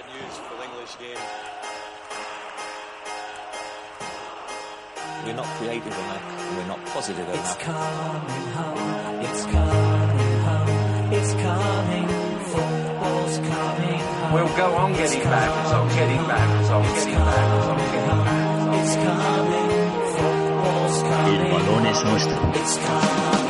bad news for the English game. We're not creative enough. We're not positive enough. It's enough. coming home. It's coming home. It's coming. Football's coming home. We'll go on It's getting back, on getting back, on It's getting back, on coming getting home. back. It's coming. Football's coming. El balón es nuestro. It's coming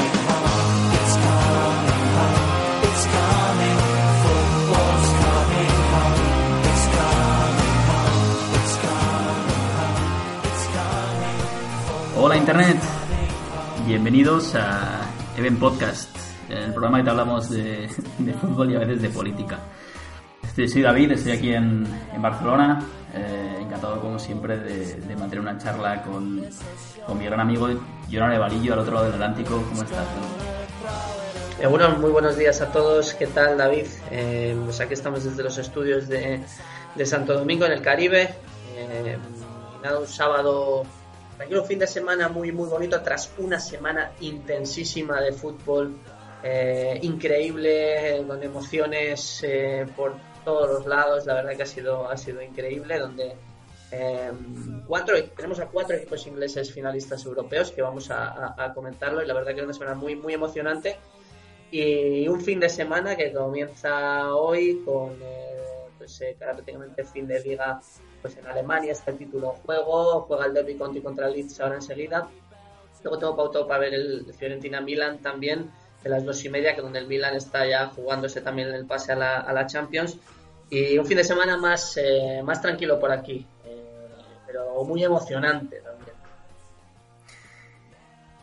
Internet, bienvenidos a Even Podcast, el programa que te hablamos de, fútbol y a veces de política. Soy David, estoy aquí en, Barcelona, eh, encantado como siempre de, mantener una charla con, mi gran amigo Jonah Valillo al otro lado del Atlántico. ¿Cómo estás? Eh, muy buenos días a todos. ¿Qué tal, David? Eh, pues aquí estamos desde los estudios de, Santo Domingo, en el Caribe. Eh, un sábado, tranquilo fin de semana muy, muy bonito, tras una semana intensísima de fútbol, eh, increíble, eh, con emociones eh, por todos los lados. La verdad que ha sido, ha sido increíble, donde eh, cuatro, tenemos a cuatro equipos ingleses finalistas europeos que vamos a, comentarlo y la verdad que es una semana muy, muy emocionante y un fin de semana que comienza hoy con eh, pues eh, prácticamente fin de liga pues en Alemania está el título en juego juega el Derby County contra el Leeds ahora enseguida luego tengo pautado para ver el Fiorentina Milan también de las dos y media que donde el Milan está ya jugándose también el pase a la, a la Champions y un fin de semana más eh, más tranquilo por aquí eh, pero muy emocionante también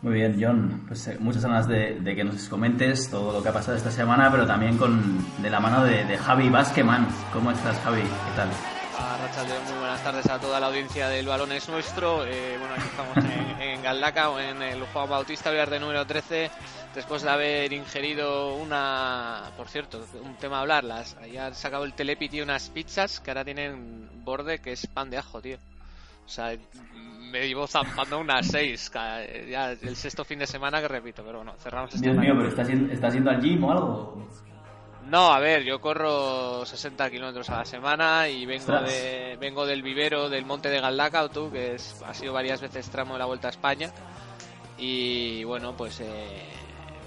Muy bien, John. Pues eh, muchas ganas de, de que nos comentes todo lo que ha pasado esta semana, pero también con de la mano de, de Javi Vázqueman. ¿Cómo estás, Javi? ¿Qué tal? Muy buenas tardes a toda la audiencia del Balón es Nuestro. Eh, bueno, aquí estamos en, en Galdaca en el Juan Bautista Villar número 13, después de haber ingerido una, por cierto, un tema a hablar, las, ya han sacado el Telepi, tío, unas pizzas que ahora tienen borde que es pan de ajo, tío. O sea, me llevo zampando unas seis, ya el sexto fin de semana que repito, pero bueno, cerramos esta Dios mío, pero ¿estás, yendo- estás yendo al gym o algo? No, a ver, yo corro 60 kilómetros a la semana y vengo Ostras. de vengo del vivero del Monte de Galdaca, tú, que es, ha sido varias veces tramo de la Vuelta a España. Y bueno, pues eh,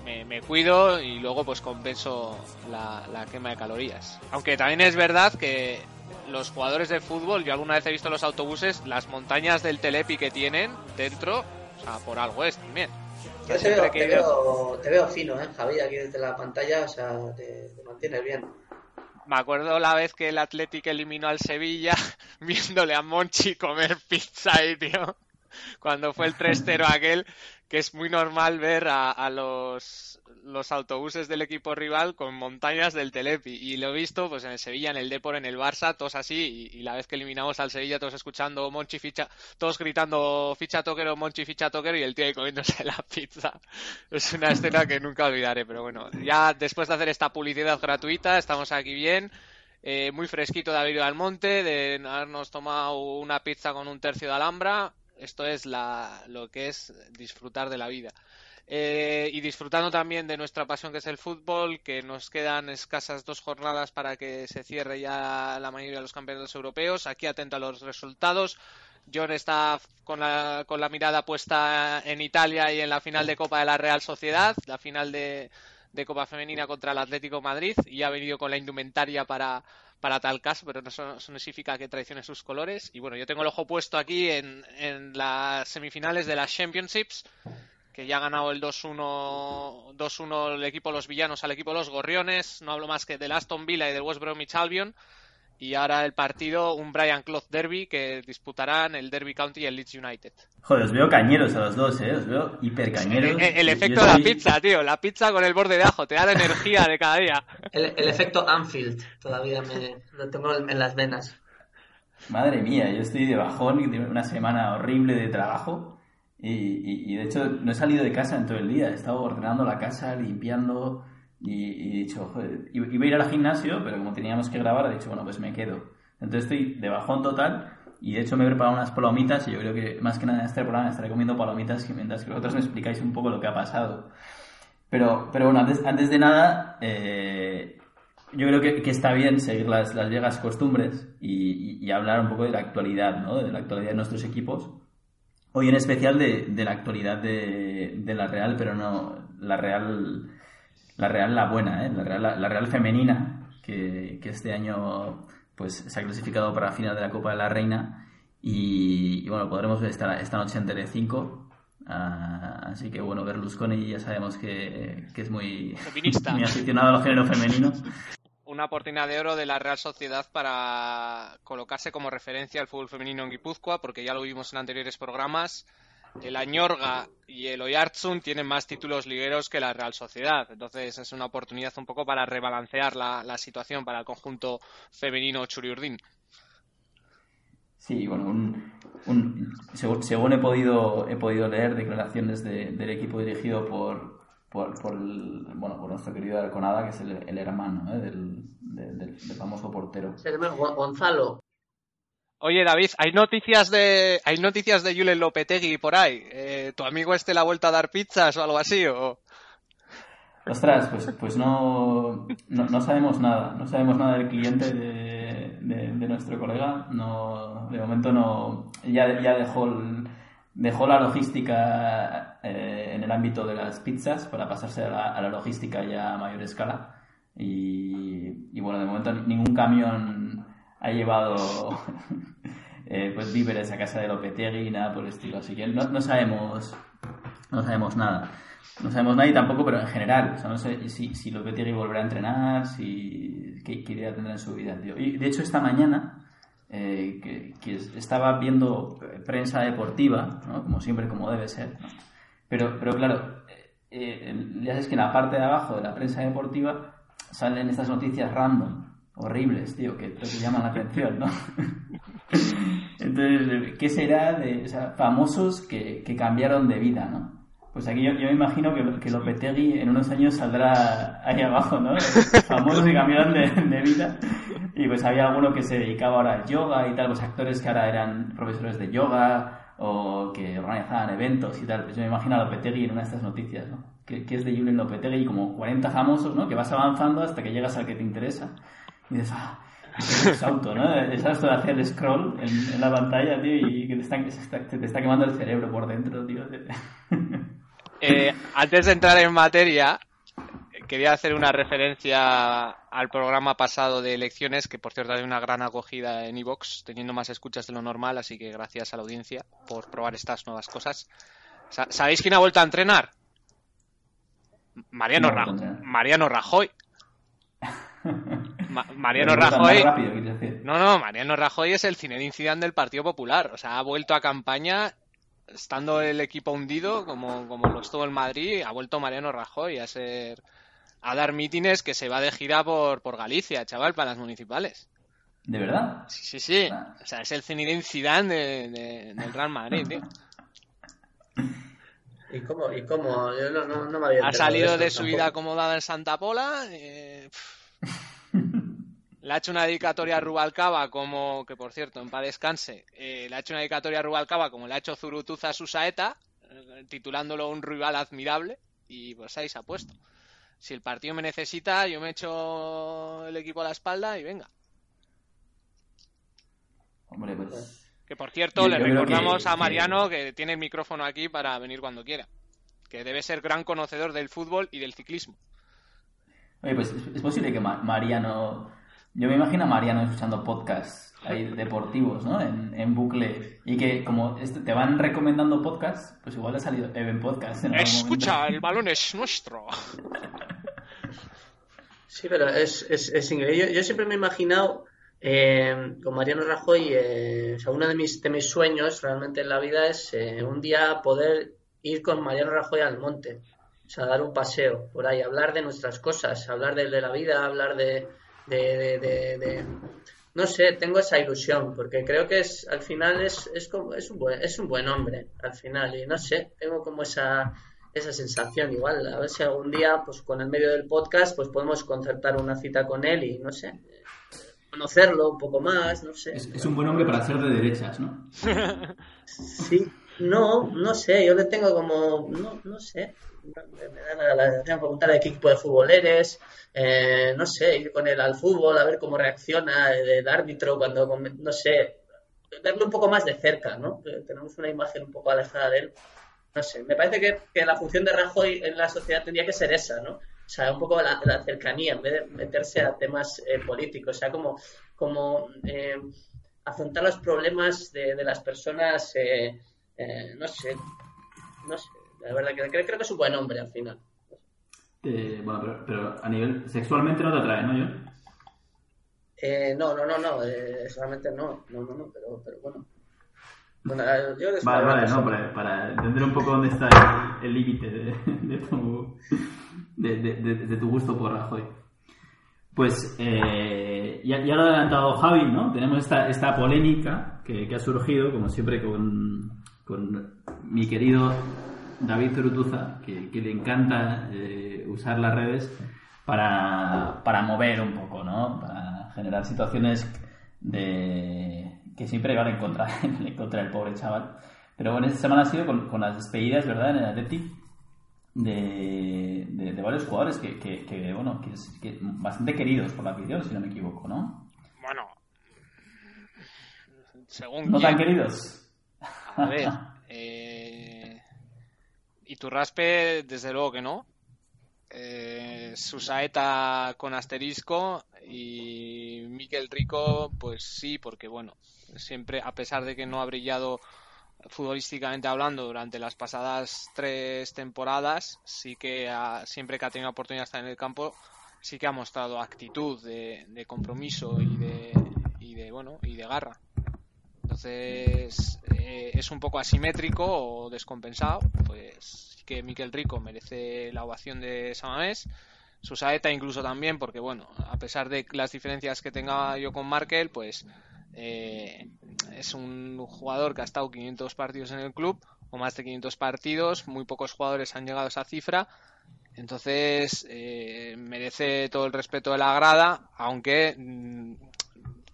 me, me cuido y luego pues compenso la, la quema de calorías. Aunque también es verdad que los jugadores de fútbol, yo alguna vez he visto los autobuses las montañas del Telepi que tienen dentro, o sea, por algo es también. Yo veo, veo, te veo fino, ¿eh, Javi? Aquí desde la pantalla, o sea, te, te mantienes bien. Me acuerdo la vez que el Athletic eliminó al Sevilla viéndole a Monchi comer pizza ahí, tío. Cuando fue el 3-0 aquel, que es muy normal ver a, los, los autobuses del equipo rival con montañas del Telepi. Y lo he visto pues en el Sevilla, en el Depor, en el Barça, todos así. Y, la vez que eliminamos al Sevilla, todos escuchando Monchi ficha, todos gritando ficha toquero, Monchi ficha toquero y el tío ahí comiéndose la pizza. Es una escena que nunca olvidaré, pero bueno, ya después de hacer esta publicidad gratuita, estamos aquí bien. eh, muy fresquito de haber ido al monte, de habernos tomado una pizza con un tercio de alhambra. Esto es la, lo que es disfrutar de la vida. Eh, y disfrutando también de nuestra pasión que es el fútbol, que nos quedan escasas dos jornadas para que se cierre ya la mayoría de los campeonatos europeos. Aquí atento a los resultados. John está con la, con la mirada puesta en Italia y en la final de Copa de la Real Sociedad, la final de, de Copa Femenina contra el Atlético Madrid, y ha venido con la indumentaria para, para tal caso, pero eso, eso no significa que traicione sus colores. Y bueno, yo tengo el ojo puesto aquí en, en las semifinales de las Championships, que ya ha ganado el 2-1 2-1 el equipo Los Villanos al equipo Los Gorriones. No hablo más que del Aston Villa y del West Bromwich Albion. Y ahora el partido, un Brian Clough Derby que disputarán el Derby County y el Leeds United. Joder, os veo cañeros a los dos, ¿eh? Os veo hiper cañeros. El, el efecto de la soy- pizza, tío. La pizza con el borde de ajo. Te da la energía de cada día. El, el efecto Anfield todavía me, lo tengo en las venas. Madre mía, yo estoy de bajón una semana horrible de trabajo. Y, y- y de hecho no he salido de casa en todo el día. He estado ordenando la casa, limpiando. Y, he dicho, joder, iba a ir al gimnasio, pero como teníamos que grabar, he dicho, bueno, pues me quedo. Entonces estoy de bajón total. Y de hecho me he preparado unas palomitas. Y yo creo que más que nada en este programa estaré comiendo palomitas y mientras que vosotros me explicáis un poco lo que ha pasado. Pero, pero bueno, antes, antes de nada, eh, yo creo que, que está bien seguir las, las viejas costumbres y, y- y hablar un poco de la actualidad, ¿no? De la actualidad de nuestros equipos. Hoy en especial de, de la actualidad de, de la Real, pero no la Real, la Real la buena, ¿eh? La Real, la, la Real femenina, que, que este año pues se ha clasificado para la final de la Copa de la Reina y, y, bueno, podremos ver esta, esta noche en Telecinco. Ah, así que bueno, Berlusconi ya sabemos que, que es muy, Feminista. muy aficionado a los géneros femeninos. Una oportunidad de oro de la Real Sociedad para colocarse como referencia al fútbol femenino en Guipúzcoa, porque ya lo vimos en anteriores programas. El Añorga y el Oyarzun tienen más títulos ligueros que la Real Sociedad. Entonces es una oportunidad un poco para rebalancear la, la situación para el conjunto femenino churiurdín. Sí, bueno, un, un- según, según he podido he podido leer declaraciones de- del equipo dirigido por por, por el- bueno por nuestro querido Arconada, que es el, el hermano ¿eh? del, del- famoso portero. Gonzalo. Oye David, hay noticias de hay noticias de Julen Lopetegui por ahí. Eh, ¿Tu amigo este le ha vuelto a dar pizzas o algo así? O... Ostras, pues, pues no, no, no sabemos nada, no sabemos nada del cliente de, de- nuestro colega, no, de momento no, ya, ya dejó, dejó la logística eh, en el ámbito de las pizzas para pasarse a la, a la logística ya a mayor escala y bueno, de momento ningún camión ha llevado eh, pues víveres a casa de Lopetegui, nada por el estilo, así que no, no sabemos, no sabemos nada. No sabemos nada y tampoco, pero en general. O sea, no sé si, si Lopetegui volverá a entrenar, si, qué, qué tendrá en su vida. Y de hecho, esta mañana, eh, que, estaba viendo prensa deportiva, como siempre, como debe ser. Pero, pero claro, eh, eh, ya sabes que en la parte de abajo de la prensa deportiva salen estas noticias random, horribles, tío, que te llaman la atención, ¿no? Entonces, ¿qué será de o sea, famosos que, que cambiaron de vida, ¿no? Pues aquí yo, yo me imagino que, que Lopetegui en unos años saldrá ahí abajo, ¿no? Famosos que cambiaron de, de vida. Y pues había alguno que se dedicaba ahora al yoga y tal, pues actores que ahora eran profesores de yoga o que organizaban eventos y tal. Pues yo me imagino a Lopetegui en una de estas noticias, ¿no? Que, que es de Julen Lopetegui y como 40 famosos, ¿no? Que vas avanzando hasta que llegas al que te interesa. Y dices, ah, es auto, ¿no? Es esto de hacer scroll en, en la pantalla, tío, y que te está, te quemando el cerebro por dentro, tío. Eh, antes de entrar en materia, quería hacer una referencia al programa pasado de elecciones, que por cierto hay una gran acogida en Evox, teniendo más escuchas de lo normal, así que gracias a la audiencia por probar estas nuevas cosas. Sa- ¿Sabéis quién ha vuelto a entrenar? Mariano, ¿Quién ha Ra- entrenar? Mariano Rajoy. Ma- Mariano Rajoy. Rápido. No, no, Mariano Rajoy es el Zinedine Zidane del Partido Popular. O sea, ha vuelto a campaña, estando el equipo hundido, como, como lo estuvo el Madrid, ha vuelto Mariano Rajoy a ser a dar mítines que se va de gira por, por Galicia, chaval, para las municipales. ¿De verdad? Sí, sí, sí. Ah. O sea, es el Zinedine Zidane de- de- del Real Madrid, tío. ¿Y cómo? ¿Y cómo? Yo no, no, no me había Ha salido de su vida acomodada en Santa Pola. eh. le ha hecho una dedicatoria a Rubalcaba, como que por cierto, en paz descanse. eh, le ha hecho una dedicatoria a Rubalcaba, como le ha hecho Zurutuza a Susaeta, eh, titulándolo un rival admirable. Y pues ahí se ha puesto. Si el partido me necesita, yo me echo el equipo a la espalda y venga. Hombre, pues. Que por cierto, Yo- le recordamos que- a Mariano que tiene el micrófono aquí para venir cuando quiera. Que debe ser gran conocedor del fútbol y del ciclismo. Oye, pues es, posible que Ma- Mariano. Yo me imagino a Mariano escuchando podcasts ahí deportivos, ¿no? En, en bucle. Y que como este- te van recomendando podcasts, pues igual ha salido Even Podcast. en Escucha, momento. el balón es nuestro. Sí, pero es, es, es increíble. Yo, yo siempre me he imaginado eh, con Mariano Rajoy, eh, o sea, uno de mis, de mis sueños realmente en la vida es eh, un día poder ir con Mariano Rajoy al monte, o sea, dar un paseo por ahí, hablar de nuestras cosas, hablar de, de la vida, hablar de, de, de- de- No sé, tengo esa ilusión, porque creo que es al final es, es, como, es, un buen, es un buen hombre, al final, y no sé, tengo como esa, esa sensación igual, a ver si algún día, pues con el medio del podcast, pues podemos concertar una cita con él y, no sé, conocerlo un poco más, no sé. Es, es un buen hombre para ser de derechas, ¿no? Sí, No, no sé, yo le tengo como, no, no sé, me, da la, tengo que preguntar de qué equipo de fútbol eres, eh, no sé, ir con él al fútbol, a ver cómo reacciona el, árbitro cuando, no sé, verlo un poco más de cerca, ¿no? Que Tenemos una imagen un poco alejada de él. No sé, me parece que, que la función de Rajoy en la sociedad tendría que ser esa, ¿no? O sea, un poco la, la cercanía, en vez de meterse a temas eh, políticos, o sea, como, como eh, afrontar los problemas de, de las personas, eh, eh, no sé, no sé, la verdad que creo, creo que es un buen hombre al final. Eh, bueno, pero, pero a nivel sexualmente no te atrae, ¿no, yo? Eh, no, no, no, no, eh, solamente no, no, no, no, pero, pero bueno. Bueno, yo Vale, vale, no, para, para entender un poco dónde está el límite de, de tu, de, de- de- de tu gusto por Rajoy. Pues eh, ya, ya lo ha adelantado Javi, ¿no? Tenemos esta, esta polémica que, que ha surgido, como siempre, con, con mi querido David Zurutuza, que, que le encanta eh, usar las redes para, para mover un poco, ¿no? Para generar situaciones de que siempre van en contra, en contra del pobre chaval. Pero bueno, esta semana ha sido con, con las despedidas, ¿verdad? En el Athletic de, de, de varios jugadores que, que, que, bueno, que, es- que bastante queridos por la afición, si no me equivoco, ¿no? Bueno, según No quién. tan queridos. A ver, eh, Iturraspe, desde luego que no. Eh, Susaeta con asterisco y Miquel Rico, pues sí, porque bueno, siempre, a pesar de que no ha brillado futbolísticamente hablando durante las pasadas tres temporadas, sí que ha- siempre que ha tenido oportunidad de estar en el campo, sí que ha mostrado actitud de, de compromiso y de, y de bueno y de garra. Entonces eh, es un poco asimétrico o descompensado. Pues que Miquel Rico merece la ovación de Samamés. Susaeta incluso también, porque bueno, a pesar de las diferencias que tenga yo con Markel, pues eh, es un jugador que ha estado 500 partidos en el club, o más de 500 partidos, muy pocos jugadores han llegado a esa cifra, entonces eh, merece todo el respeto de la grada, aunque mm,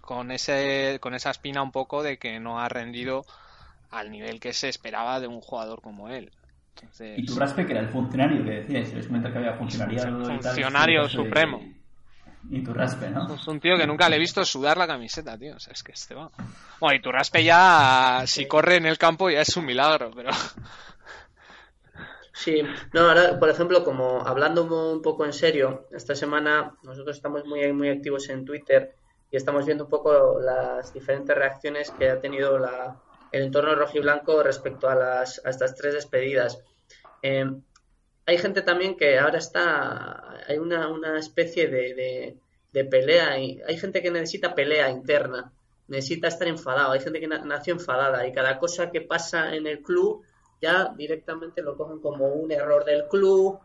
con ese con esa espina un poco de que no ha rendido al nivel que se esperaba de un jugador como él. Entonces, Y tu raspe, que era el funcionario que decías, les comenta que había Funcionario de- supremo. Y tu raspe, ¿no? Es un tío que nunca le he visto sudar la camiseta, tío. O sea, es que este va. Bueno, y tu raspe ya, si corre en el campo, ya es un milagro, pero. Sí, no, ahora, por ejemplo, como hablando un poco en serio, esta semana nosotros estamos muy, muy activos en Twitter y estamos viendo un poco las diferentes reacciones que ha tenido la, el entorno rojiblanco respecto a, las, a estas tres despedidas. Eh, hay gente también que ahora está, hay una, una especie de, pelea, y hay gente que necesita pelea interna, necesita estar enfadado, hay gente que na- nació enfadada y cada cosa que pasa en el club ya directamente lo cogen como un error del club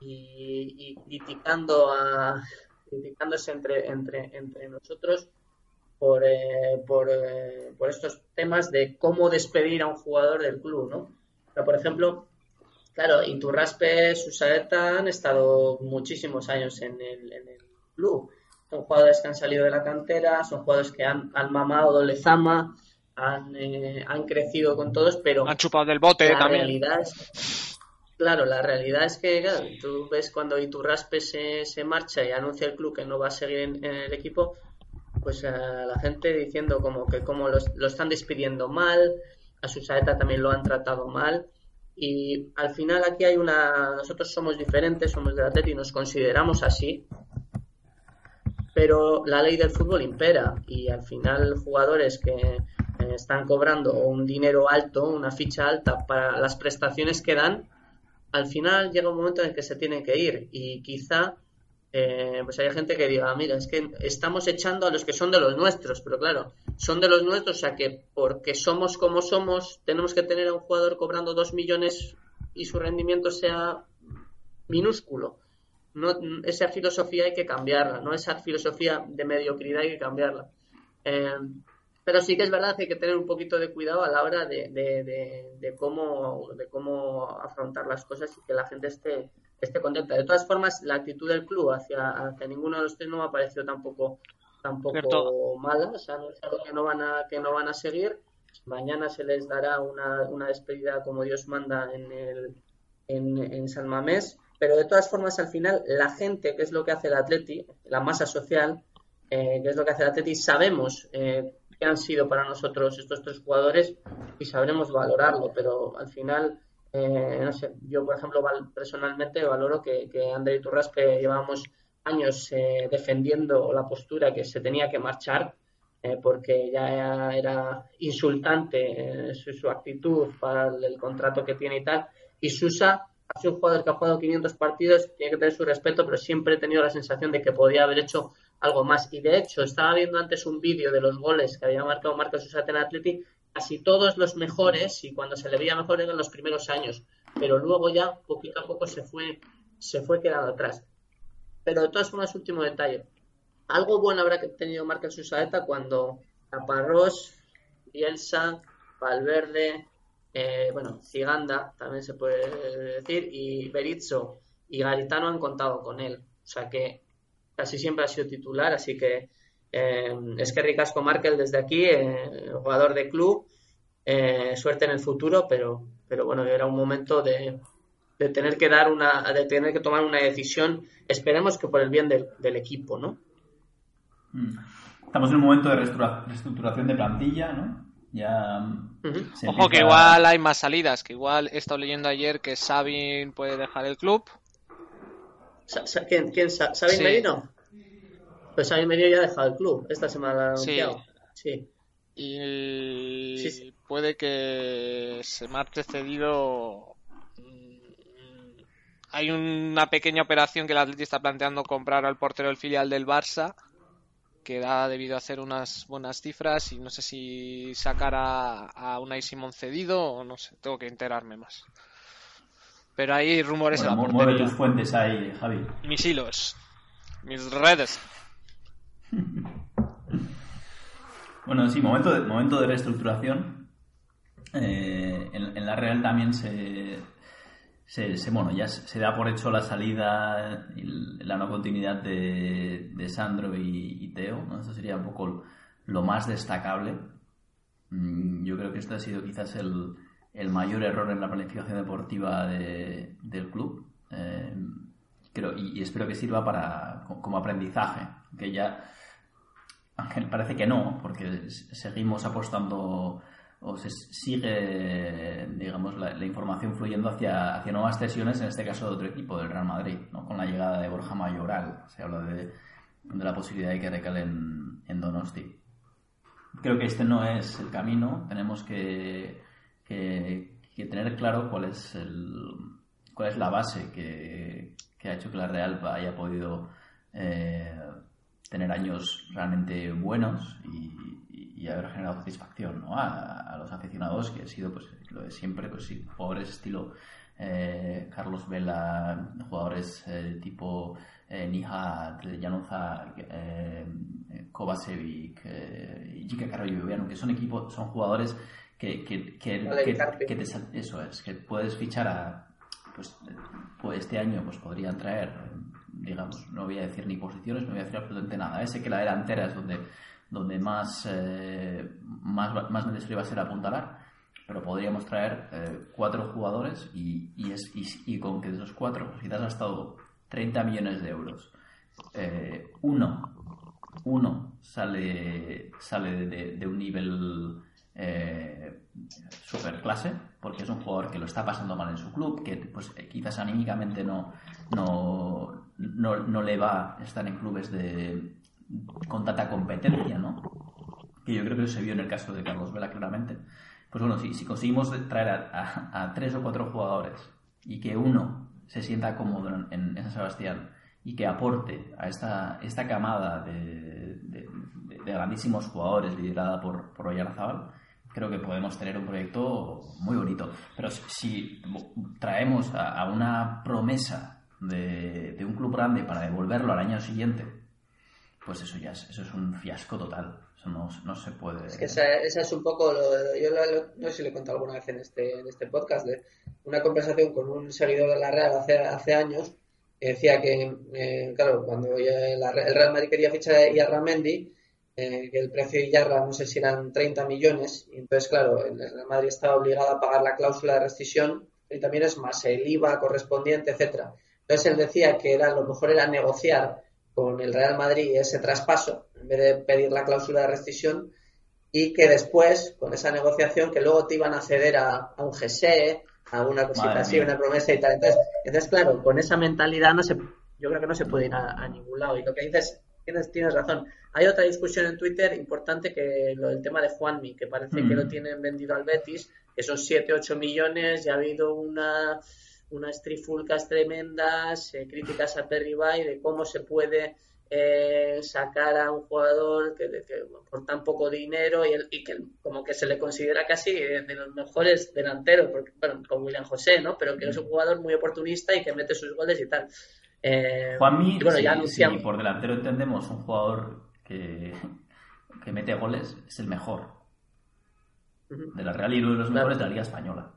y criticando a criticándose entre entre entre nosotros por eh, por, eh, por estos temas de cómo despedir a un jugador del club, ¿no? O sea, por ejemplo, claro, Iturraspe, Susaeta han estado muchísimos años en el, en el club. Son jugadores que han salido de la cantera, son jugadores que han, han mamado Lezama, han, eh, han crecido con todos, pero Han chupado del bote la también. realidad es, claro, la realidad es que claro, tú ves cuando Iturraspe se, se marcha y anuncia el club que no va a seguir en, en el equipo, pues a la gente diciendo como que como los- lo están despidiendo mal, a Susaeta también lo han tratado mal y al final aquí hay una, nosotros somos diferentes, somos del Atleti y nos consideramos así, pero la ley del fútbol impera y al final jugadores que eh, están cobrando un dinero alto, una ficha alta para las prestaciones que dan, al final llega un momento en el que se tienen que ir y quizá eh, pues hay gente que diga, mira, es que estamos echando a los que son de los nuestros, pero claro, son de los nuestros, o sea que porque somos como somos, tenemos que tener a un jugador cobrando dos millones y su rendimiento sea minúsculo. No, esa filosofía hay que cambiarla, ¿no? Esa filosofía de mediocridad hay que cambiarla. Eh, pero sí que es verdad que hay que tener un poquito de cuidado a la hora de, de, de, de cómo, de cómo afrontar las cosas y que la gente esté, esté contenta. De todas formas, la actitud del club hacia, hacia ninguno de los tres no me ha parecido tampoco, tampoco Cierto. mala, o sea, no es algo que no van a, que no van a seguir. Mañana se les dará una, una despedida como Dios manda en, el, en, en San Mamés. Pero de todas formas, al final, la gente, que es lo que hace el Atleti, la masa social, eh, que es lo que hace el Atleti, sabemos eh, qué han sido para nosotros estos tres jugadores y sabremos valorarlo. Pero al final, eh, no sé, yo, por ejemplo, val- personalmente valoro que, que André Turras, que llevamos años eh, defendiendo la postura que se tenía que marchar, eh, porque ya era insultante eh, su, su actitud para el, el contrato que tiene y tal. Y Susa ha sido un jugador que ha jugado 500 partidos, tiene que tener su respeto, pero siempre he tenido la sensación de que podía haber hecho algo más. Y de hecho, estaba viendo antes un vídeo de los goles que había marcado Marcos Susa en Atleti, casi todos los mejores, y cuando se le veía mejor eran los primeros años, pero luego ya poquito a poco se fue, se fue quedando atrás. Pero de todas formas, último detalle. Algo bueno habrá tenido Marcos Susaeta cuando Caparrós, Bielsa, Valverde, eh, bueno, Ciganda también se puede decir, y Berizzo y Garitano han contado con él. O sea que casi siempre ha sido titular, así que eh, es que Ricasco Markel desde aquí, eh, jugador de club, eh, suerte en el futuro, pero, pero bueno, era un momento de, de tener que dar una, de tener que tomar una decisión, esperemos que por el bien del, del equipo, ¿no? Mm. Estamos en un momento de reestructura- reestructuración de plantilla, ¿no? Ya mm, Ojo que igual hay más salidas, que igual he estado leyendo ayer que Sabin puede dejar el club. ¿Quién? quién sa- ¿Sabin Sí. Merino? Pues Sabin Merino ya ha dejado el club. Esta semana lo ha Sí. anunciado. Sí. Y sí. puede que se marche cedido. Mm, Hay una pequeña operación que el Atleti está planteando comprar al portero del filial del Barça, que da debido a hacer unas buenas cifras y no sé si sacar a, a Unai Simón cedido o no sé, tengo que enterarme más. Pero hay rumores Bueno, en la mu- mueve portería. tus fuentes ahí, Javi. Mis hilos, mis redes. Bueno, sí, momento de, momento de reestructuración. Eh, en, en la Real también se, se, se- bueno, ya se, se da por hecho la salida y la no continuidad de, de Sandro y, y Teo. ¿no? Eso sería un poco lo más destacable. Mm, Yo creo que este ha sido quizás el, el mayor error en la planificación deportiva de- del club. Eh, creo, y, espero que sirva para, como aprendizaje. Que ya parece que no, porque seguimos apostando o sigue, digamos, la, la información fluyendo hacia, hacia nuevas cesiones, en este caso de otro equipo, del Real Madrid, ¿no? con la llegada de Borja Mayoral. Se habla de, de la posibilidad de que recale en, en Donosti. Creo que este no es el camino, tenemos que, que- que tener claro cuál es, el, cuál es la base que, que ha hecho que la Real haya podido eh, tener años realmente buenos y, y- haber generado satisfacción ¿no? a, a los aficionados, que ha sido pues lo de siempre, pues sí, jugadores estilo eh, Carlos Vela, jugadores eh, tipo eh, Nihat, Januzaj, eh, Kovacevic, eh, Jica Carrillo que son equipos, son jugadores que, que, que, que- te eso es, que puedes fichar a pues, pues este año pues podrían traer digamos, no voy a decir ni posiciones, no voy a decir absolutamente nada. Ese que la delantera es donde, donde más, eh, más, más necesario va a ser apuntalar, pero podríamos traer eh, cuatro jugadores y, y, es, y, y con que de esos cuatro, si te has gastado 30 millones de euros, eh, uno, uno sale, sale de, de un nivel eh, superclase, porque es un jugador que lo está pasando mal en su club, que pues eh, quizás anímicamente no, no, no, no le va estar en clubes de con tanta competencia, ¿no? Que yo creo que se vio en el caso de Carlos Vela claramente. Pues bueno, si, si conseguimos traer a, a- a tres o cuatro jugadores y que uno se sienta cómodo en, en San Sebastián y que aporte a esta, esta camada de, de- de- de grandísimos jugadores liderada por, por Oyarzábal, creo que podemos tener un proyecto muy bonito. Pero si, traemos a, una promesa de, de un club grande para devolverlo al año siguiente, pues eso ya es, eso es un fiasco total. Eso no, no se puede. Es que esa, esa es un poco, lo, yo lo- no sé si le he contado alguna vez en este, en este podcast, de una conversación con un seguidor de la Real hace, hace años, que decía que, eh, claro, cuando el Real Madrid quería fichar a Ramendi, eh, que el precio de Yarra no sé si eran 30 millones, y entonces, claro, el Real Madrid estaba obligado a pagar la cláusula de rescisión, 30 millones más el IVA correspondiente, etcétera. Entonces él decía que era lo mejor era negociar con el Real Madrid ese traspaso, en vez de pedir la cláusula de rescisión, y que después, con esa negociación, que luego te iban a ceder a, a un GSE, a una cosita Madre así, mía. una promesa y tal. Entonces, entonces, claro, con esa mentalidad no se, yo creo que no se puede ir a, a ningún lado. Y lo que dices, tienes, tienes razón. Hay otra discusión en Twitter importante que lo del tema de Juanmi, que parece Mm. que lo tienen vendido al Betis, que son 7, 8 millones, y ha habido una unas trifulcas tremendas, eh, críticas a Perry Bay de cómo se puede eh, sacar a un jugador que, que por tan poco dinero y, el- y que como que se le considera casi eh, de los mejores delanteros, porque, bueno, con William José, ¿no? Pero que es un jugador muy oportunista y que mete sus goles y tal. Eh, Juanmi, bueno, ya por delantero entendemos un jugador que, que mete goles, es el mejor de la Real y uno de los Claro. mejores de la Liga Española.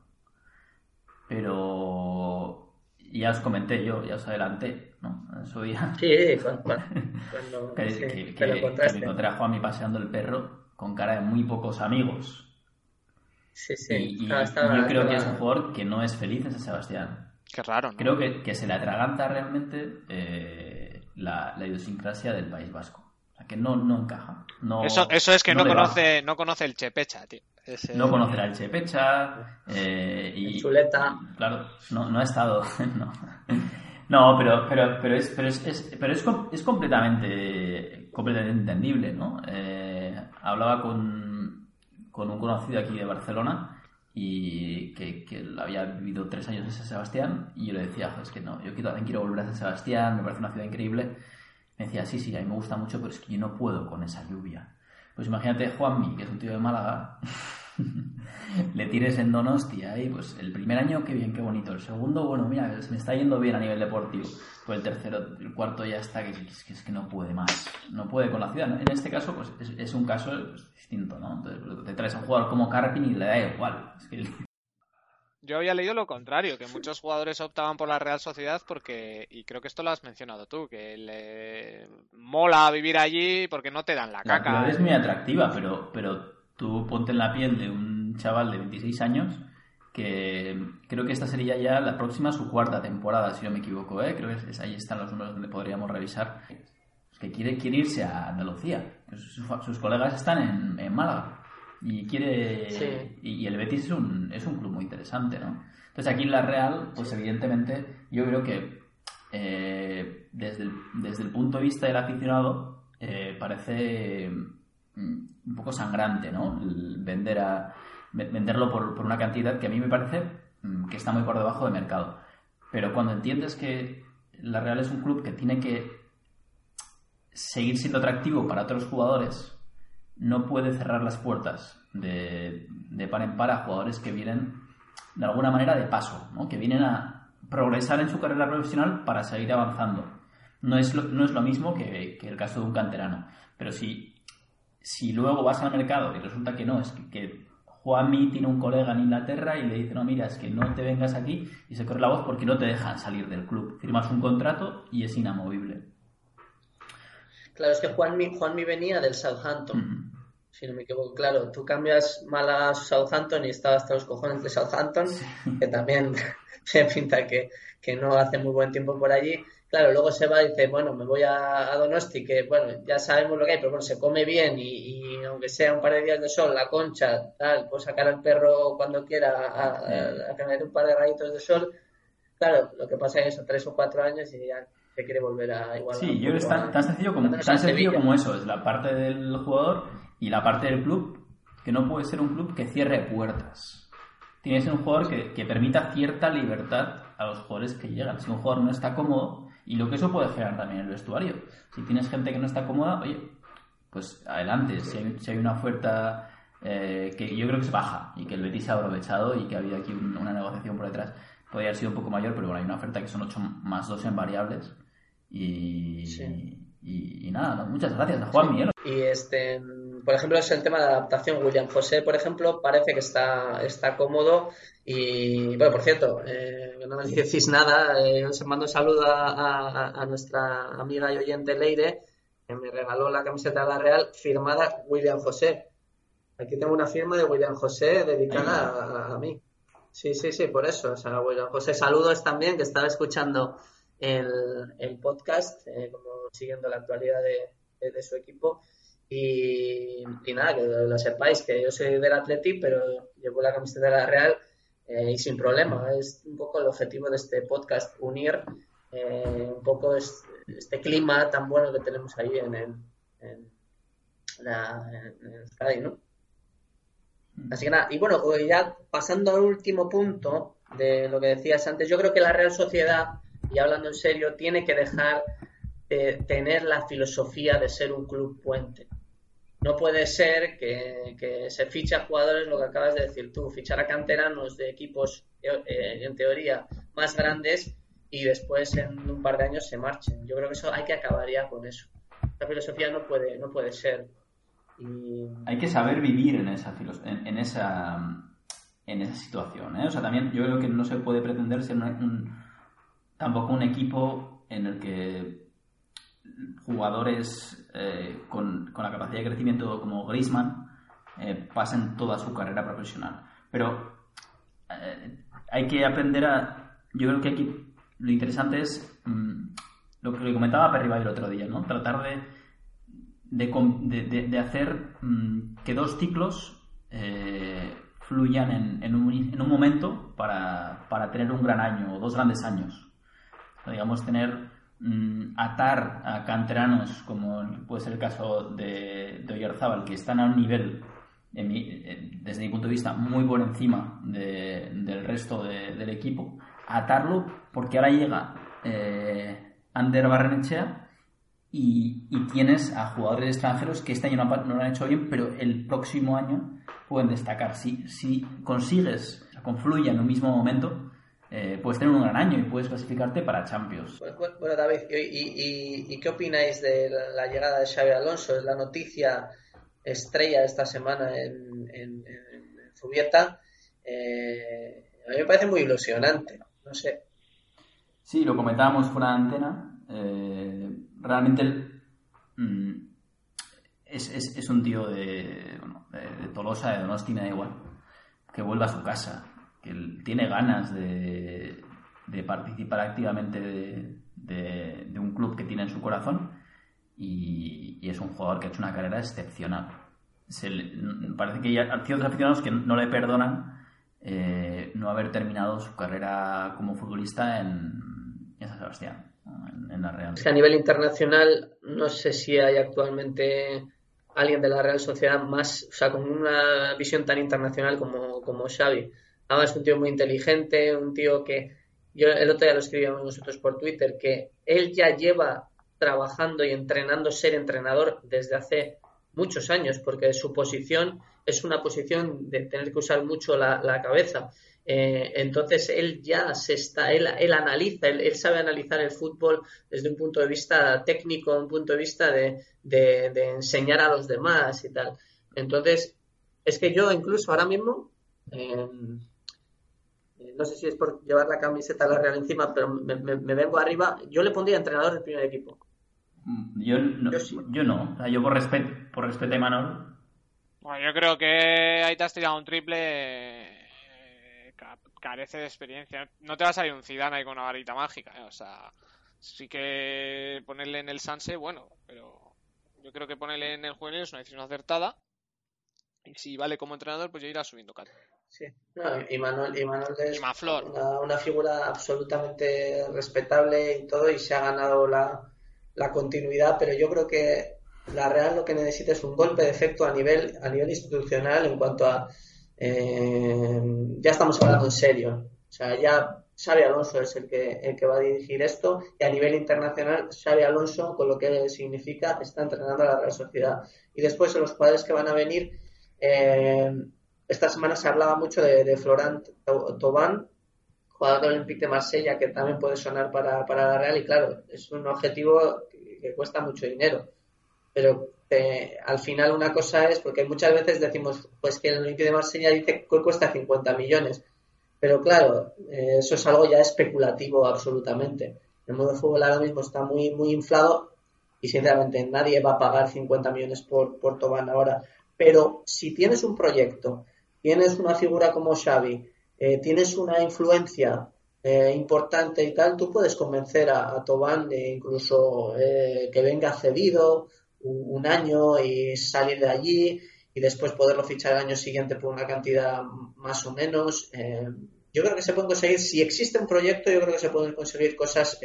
Pero ya os comenté yo, ya os adelanté, ¿no? Sí, cuando, cuando que, sí, que- te que- lo que encontraste. me encontré a Juanmi paseando el perro con cara de muy pocos amigos. Sí, sí. y y- estaba- y estaba- yo creo que es un jugador que no es feliz en San Sebastián. Qué raro, ¿no? Creo que, que se le atraganta realmente eh, la, la idiosincrasia del País Vasco. O sea, que no, no encaja. No, Eso, eso es que no, va. conoce, no conoce el Chepecha, tío. Ese- No conocerá el Chepecha. eh, y, El Chuleta. Claro, no, no ha estado. No, No, pero, pero, pero, es, pero, es, es- pero es, es completamente, completamente entendible, ¿no? Eh, hablaba con, con un conocido aquí de Barcelona y que, que había vivido tres años en San Sebastián y yo le decía, "Jo, es que no, yo también quiero volver a San Sebastián, me parece una ciudad increíble. Me decía, sí, sí, a mí me gusta mucho, pero es que yo no puedo con esa lluvia. Pues imagínate Juanmi, que es un tío de Málaga, le tires en Donostia y pues el primer año, qué bien, qué bonito. El segundo, bueno, mira, se me está yendo bien a nivel deportivo. Pues el tercero, el cuarto ya está, que, que es, que no puede más. No puede con la ciudad. ¿no? En este caso, pues es, es un caso pues, distinto, ¿no? Entonces, te traes a un jugador como Carpin y le da igual. Es que Yo había leído lo contrario, que muchos jugadores optaban por la Real Sociedad porque, y creo que esto lo has mencionado tú, que le mola vivir allí porque no te dan la La caca. ciudad es muy atractiva, pero, pero tú ponte en la piel de un chaval de 26 años que creo que esta sería ya la próxima su cuarta temporada, si no me equivoco, ¿eh? Creo que es- ahí están los números donde podríamos revisar. Que quiere, quiere irse a Andalucía. Sus, sus colegas están en, en Málaga. Y quiere. Sí. Y, y el Betis es un, es un club muy interesante, ¿no? Entonces aquí en la Real, pues evidentemente, yo creo que eh, desde, el, desde el punto de vista del aficionado, eh, parece mm, un poco sangrante, ¿no? El vender a, venderlo por, por una cantidad que a mí me parece mm, que está muy por debajo de mercado. Pero cuando entiendes que la Real es un club que tiene que seguir siendo atractivo para otros jugadores, no puede cerrar las puertas de, de par en par a jugadores que vienen de alguna manera de paso, ¿no? que vienen a progresar en su carrera profesional para seguir avanzando. No es lo, no es lo mismo que, que el caso de un canterano. Pero si, si luego vas al mercado y resulta que no, es que, que Juanmi tiene un colega en Inglaterra y le dice, no, mira, es que no te vengas aquí y se corre la voz porque no te dejan salir del club. Firmas un contrato y es inamovible. Claro, es que Juanmi, Juanmi venía del Southampton. Si no me equivoco. Claro, tú cambias Málaga a Southampton y estaba hasta los cojones de Southampton, que también se pinta que, que no hace muy buen tiempo por allí. Claro, luego se va y dice, bueno, me voy a, a Donosti, que bueno, ya sabemos lo que hay, pero bueno, se come bien y, y aunque sea un par de días de sol, la concha, tal, pues sacar al perro cuando quiera a, dé un par de rayitos de sol. Claro, lo que pasa es eso, tres o cuatro años y ya se quiere volver a igual. Sí, yo es tan, tan sencillo, como, tan sencillo como eso. Es la parte del jugador y la parte del club, que no puede ser un club que cierre puertas. Tiene que ser un jugador que, que permita cierta libertad a los jugadores que llegan. Si un jugador no está cómodo, y lo que eso puede generar también en el vestuario. Si tienes gente que no está cómoda, oye, pues adelante. Si hay, si hay una oferta eh, que yo creo que es baja y que el Betis ha aprovechado y que ha habido aquí un- una negociación por detrás, podría haber sido un poco mayor, pero bueno, hay una oferta que son 8 más 2 en variables. Y, Sí. y, y nada, ¿no? muchas gracias a Juan Miguel. Y este, por ejemplo, es el tema de adaptación. William José, por ejemplo, parece que está, está cómodo. Y bueno, por cierto, eh, no me decís nada. Eh, os mando un saludo a, a- a nuestra amiga y oyente Leire, que me regaló la camiseta de la Real firmada William José. Aquí tengo una firma de William José dedicada a, a mí. Sí, sí, sí, por eso. O sea, William José, saludos también, que estaba escuchando el, el podcast, eh, como siguiendo la actualidad de, de- de su equipo. Y, y nada, que lo sepáis, que yo soy del Atleti, pero llevo la camiseta de la Real eh, y sin problema. Es un poco el objetivo de este podcast, unir eh, un poco es- este clima tan bueno que tenemos ahí en, el, en, la, en Euskadi, ¿no? Así que nada, y bueno, pues ya pasando al último punto de lo que decías antes, yo creo que la Real Sociedad, y hablando en serio, tiene que dejar de tener la filosofía de ser un club puente. No puede ser que, se fiche a jugadores, lo que acabas de decir tú, fichar a canteranos de equipos, eh, en teoría, más grandes y después en un par de años se marchen. Yo creo que eso hay que acabar ya con eso. La filosofía no puede, no puede ser. Y Hay que saber vivir en esa, en, en esa, en esa situación. ¿eh? O sea, también yo creo que no se puede pretender ser tampoco un equipo en el que jugadores eh, con, con la capacidad de crecimiento como Griezmann eh, pasen toda su carrera profesional. Pero eh, hay que aprender a... Yo creo que aquí lo interesante es mm, lo que comentaba Perry el otro día, ¿no? Tratar de, de, hacer mm, que dos ciclos fluyan en, un, en un momento para, para tener un gran año o dos grandes años. Digamos, tener atar a canteranos, como puede ser el caso de, de Oyarzábal, que están a un nivel, desde mi punto de vista, muy por encima de- del resto de- del equipo, atarlo porque ahora llega eh, Ander Barrenechea y, tienes a jugadores extranjeros que este año no, no lo han hecho bien, pero el próximo año pueden destacar. Si, si consigues, o sea, confluye en un mismo momento, eh, puedes tener un gran año y puedes clasificarte para Champions. Bueno, David, ¿y, y- y- y qué opináis de la, llegada de Xavi Alonso? Es la noticia estrella de esta semana en, en, en Zubieta. Eh, a mí me parece muy ilusionante. No sé. Sí, lo comentábamos fuera de antena. eh, realmente el- mm, es, es- es un tío de, bueno, de, de Tolosa, de Donosti, me da igual, que vuelva a su casa, que tiene ganas de, de participar activamente de, un club que tiene en su corazón y, es un jugador que ha hecho una carrera excepcional. Se le- parece que hay ciertos aficionados que no le perdonan eh, no haber terminado su carrera como futbolista en, en San Sebastián, en la Real. Es que a nivel internacional no sé si hay actualmente alguien de la Real Sociedad más, o sea, con una visión tan internacional como, como Xavi. Además, un tío muy inteligente, un tío que yo el otro día lo escribíamos nosotros por Twitter, que él ya lleva trabajando y entrenando ser entrenador desde hace muchos años, porque su posición es una posición de tener que usar mucho la, cabeza. Eh, entonces él ya se está, él, él analiza, él, sabe analizar el fútbol desde un punto de vista técnico, un punto de vista de, enseñar a los demás y tal. Entonces, es que yo incluso ahora mismo, eh, no sé si es por llevar la camiseta a la Real encima, pero me, me- me vengo arriba, yo le pondría entrenador del primer equipo. Mm, Yo no, Yo sí. yo no. O sea, yo por respeto, por respeto a Imanol, Bueno, yo creo que ahí te has tirado un triple. eh, ca- carece de experiencia. No te va a salir un Zidane ahí con una varita mágica, eh, O sea, sí que ponerle en el Sanse, bueno, pero yo creo que ponerle en el juvenil es una decisión acertada. Y si vale como entrenador, pues ya irá subiendo cal. Sí, no, y Manuel, y Manuel es una, una figura absolutamente respetable y todo, y se ha ganado la, la continuidad, pero yo creo que la Real lo que necesita es un golpe de efecto a nivel, a nivel institucional en cuanto a eh, ya estamos hablando en serio. O sea, ya Xavi Alonso es el que, el que va a dirigir esto y a nivel internacional Xavi Alonso, con lo que significa, está entrenando a la Real Sociedad. Y después los jugadores que van a venir, eh, esta semana se hablaba mucho de, de Florent To- Thauvin, jugador del Olympique de Marsella, que también puede sonar para, para la Real y claro, es un objetivo que, que cuesta mucho dinero. Pero eh, al final una cosa es, porque muchas veces decimos, pues que el Olympique de Marsella dice que cuesta 50 millones. Pero claro, eh, eso es algo ya especulativo absolutamente. El mundo del fútbol ahora mismo está muy, muy inflado y sinceramente nadie va a pagar 50 millones por, por Tobán ahora. Pero si tienes un proyecto, tienes una figura como Xavi, eh, tienes una influencia eh, importante y tal, tú puedes convencer a, a Tobán de incluso eh, que venga cedido un, año y salir de allí y después poderlo fichar el año siguiente por una cantidad más o menos. Eh, yo creo que se pueden conseguir, si existe un proyecto, yo creo que se pueden conseguir cosas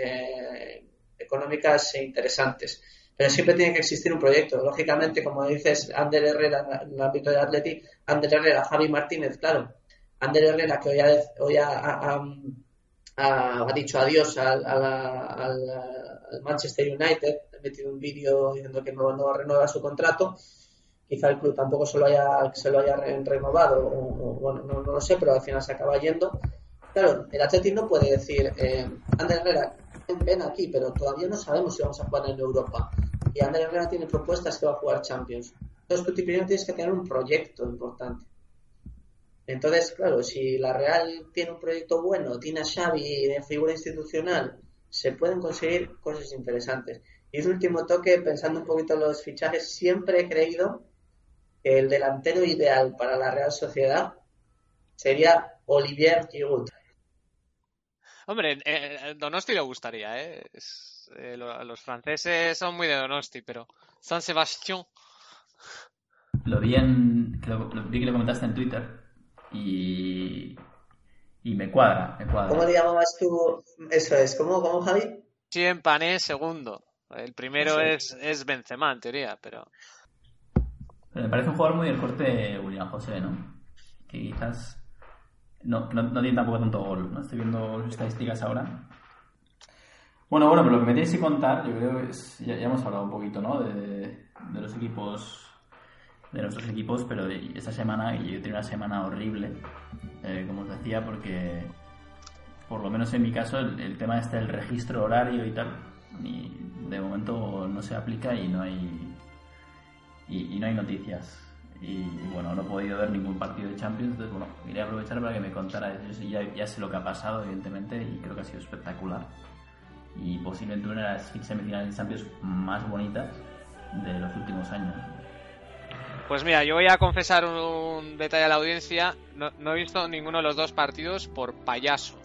económicas e interesantes. Pero siempre tiene que existir un proyecto. Lógicamente, como dices, Ander Herrera en el ámbito de Athletic, Ander Herrera, Javi Martínez, claro. Ander Herrera, que hoy ha, hoy ha, dicho adiós al, Manchester United, ha metido un vídeo diciendo que no, no renueva su contrato. Quizá el club tampoco se lo haya, se haya re- renovado, o, bueno, no, lo sé, pero al final se acaba yendo. Claro, el Athletic no puede decir, eh, Herrera, ven aquí, pero todavía no sabemos si vamos a jugar en Europa. Y Ander Herrera tiene propuestas que va a jugar Champions. Entonces tú primero tienes que tener un proyecto importante. Entonces, claro, si la Real tiene un proyecto bueno, tiene a Xavi de figura institucional, se pueden conseguir cosas interesantes. Y un último toque, pensando un poquito en los fichajes, siempre he creído que el delantero ideal para la Real Sociedad sería Olivier Giroud. Hombre, eh, eh, Donosti le gustaría, ¿eh? Eh, lo- los franceses son muy de Donosti, pero San Sebastián. Lo vi, en, que lo, lo vi que lo comentaste en Twitter y, y me cuadra, me cuadra. ¿Cómo le llamabas tú? Eso es, ¿cómo, cómo Javi? Cien Pané segundo. El primero Sí. es, es Benzema, en teoría, pero... Pero me parece un jugador muy del corte William José, ¿no? Que quizás no, no, no tiene tampoco tanto gol. No estoy viendo estadísticas ahora. Bueno, bueno, pero lo que me tenéis que contar, yo creo que es, ya, ya hemos hablado un poquito, ¿no? De, de los equipos, de nuestros equipos, pero esta semana, yo tenido una semana horrible, eh, como os decía, porque por lo menos en mi caso el, el tema este del registro horario y tal, y de momento no se aplica y no hay y, y no hay noticias. Y, y bueno, no he podido ver ningún partido de Champions, entonces bueno, quería aprovechar para que me contara. Yo sí ya, ya sé lo que ha pasado, evidentemente, y creo que ha sido espectacular. Y posiblemente una de las semifinales de Champions más bonitas de los últimos años. Pues mira, yo voy a confesar un, detalle a la audiencia. No, no he visto ninguno de los dos partidos por payaso.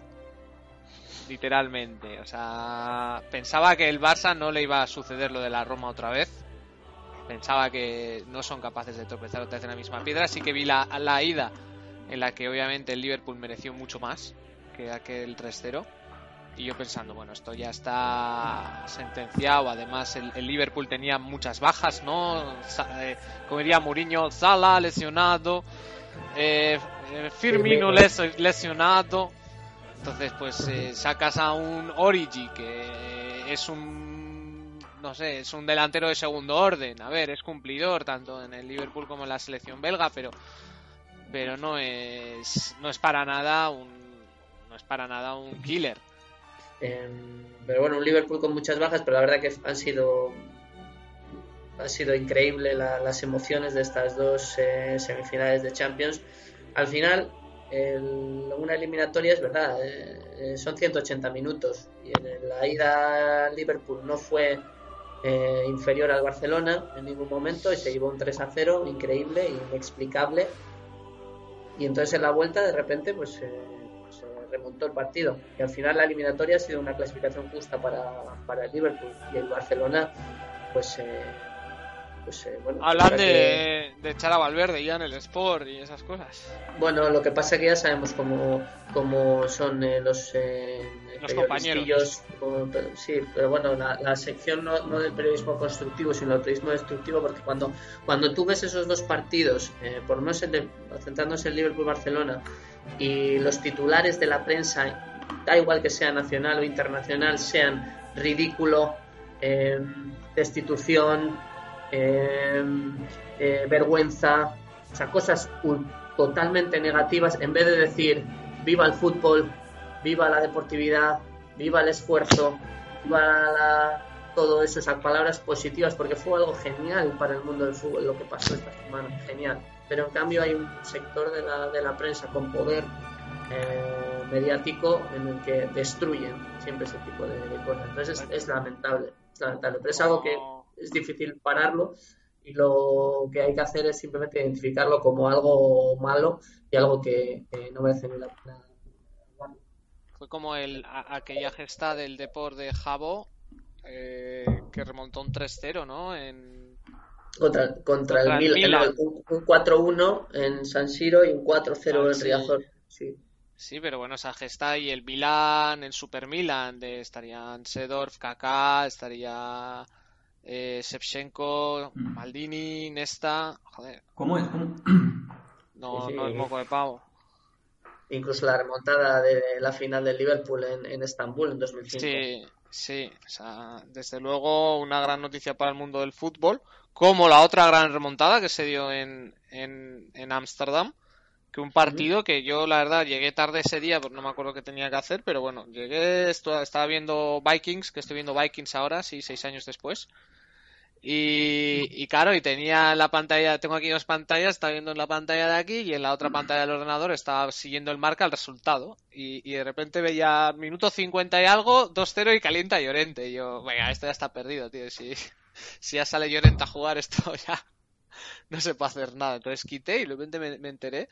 Literalmente. O sea, pensaba que el Barça no le iba a suceder lo de la Roma otra vez. Pensaba que no son capaces de tropezar otra vez en la misma piedra. Así que vi la, la ida en la que obviamente el Liverpool mereció mucho más que aquel 3-0. Y yo pensando, bueno, esto ya está sentenciado. Además, el, el Liverpool tenía muchas bajas, ¿no? Eh, como diría Mourinho, Salah lesionado, eh, eh, Firmino les- lesionado. Entonces, pues eh, sacas a un Origi que es un, no sé, es un delantero de segundo orden. A ver, es cumplidor tanto en el Liverpool como en la selección belga, pero, pero no es, no es para nada un, no es para nada un killer. Eh, pero bueno, un Liverpool con muchas bajas, pero la verdad que han sido ha sido increíble la- las emociones de estas dos eh, semifinales de Champions. Al final, el- una eliminatoria es verdad, eh, son 180 minutos y en la ida Liverpool no fue eh, inferior al Barcelona en ningún momento y se llevó un 3 a 0 increíble, inexplicable. Y entonces en la vuelta de repente pues eh, remontó el partido. Y al final la eliminatoria ha sido una clasificación justa para, para el Liverpool y el Barcelona pues, eh, pues eh, bueno. Hablan que- de, de echar a Valverde ya en el Sport y esas cosas. Bueno, lo que pasa es que ya sabemos cómo, cómo son eh, los, eh, Los como- pero- sí, pero bueno, la, la sección no, no del periodismo constructivo, sino del periodismo destructivo, porque cuando, cuando tú ves esos dos partidos, eh, por lo menos centrándose en Liverpool-Barcelona, y los titulares de la prensa, da igual que sea nacional o internacional, sean ridículo, eh, destitución, eh, eh, vergüenza, o sea, cosas totalmente negativas, en vez de decir viva el fútbol, viva la deportividad, viva el esfuerzo, viva todo eso, esas palabras positivas, porque fue algo genial para el mundo del fútbol lo que pasó esta semana, genial. Pero en cambio hay un sector de la, de la prensa con poder eh, mediático en el que destruyen siempre ese tipo de, de cosas. Entonces es, es lamentable, es lamentable, pero es algo que es difícil pararlo y lo que hay que hacer es simplemente identificarlo como algo malo y algo que, que no merece ni la pena. Fue como el, a- aquella gesta del Depor de Jabo eh, que remontó un 3-0, ¿no? En... Contra, contra, Contra el el Milan, no, un, un 4-1 en San Siro y un 4-0 Ah, en sí. Riazor. Sí. Sí, pero bueno, esa gesta y el Milan, el Super Milan, de, estarían Sedorf, Kaká, estaría eh, Shevchenko, Mm. Maldini, Nesta, joder, ¿Cómo es? ¿Cómo? no, Sí, sí. no es moco de pavo. Incluso la remontada de la final del Liverpool en, en Estambul en 2005. Sí, sí, o sea, desde luego una gran noticia para el mundo del fútbol, como la otra gran remontada que se dio en en en Ámsterdam, que un partido que yo la verdad llegué tarde ese día, porque no me acuerdo qué tenía que hacer, pero bueno, llegué, estaba viendo Vikings, que estoy viendo Vikings ahora, sí, seis años después. Y, y claro, y tenía la pantalla, tengo aquí dos pantallas, estaba viendo en la pantalla de aquí y en la otra pantalla del ordenador estaba siguiendo el marca el resultado. Y, y de repente veía minuto 50 y algo, 2-0 y calienta Llorente. Y yo, venga, esto ya está perdido, tío. Si, si ya sale Llorente a jugar, esto ya no se puede hacer nada. Entonces quité y repente me, me enteré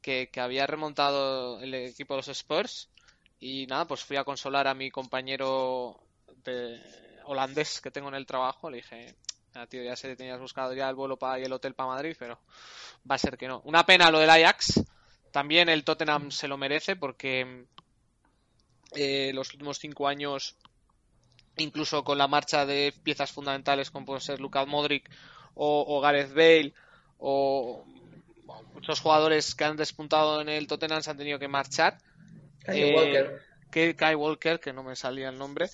que, que había remontado el equipo de los Spurs. Y nada, pues fui a consolar a mi compañero de holandés que tengo en el trabajo. Le dije, "Ah, tío, ya sé que tenías buscado ya el vuelo para y el hotel para Madrid, pero va a ser que no. Una pena lo del Ajax. También el Tottenham se lo merece porque eh, los últimos cinco años, incluso con la marcha de piezas fundamentales como puede ser Luka Modric o, o Gareth Bale o muchos jugadores que han despuntado en el Tottenham se han tenido que marchar. Kyle Eh, Walker. que Kai Walker, que no me salía el nombre.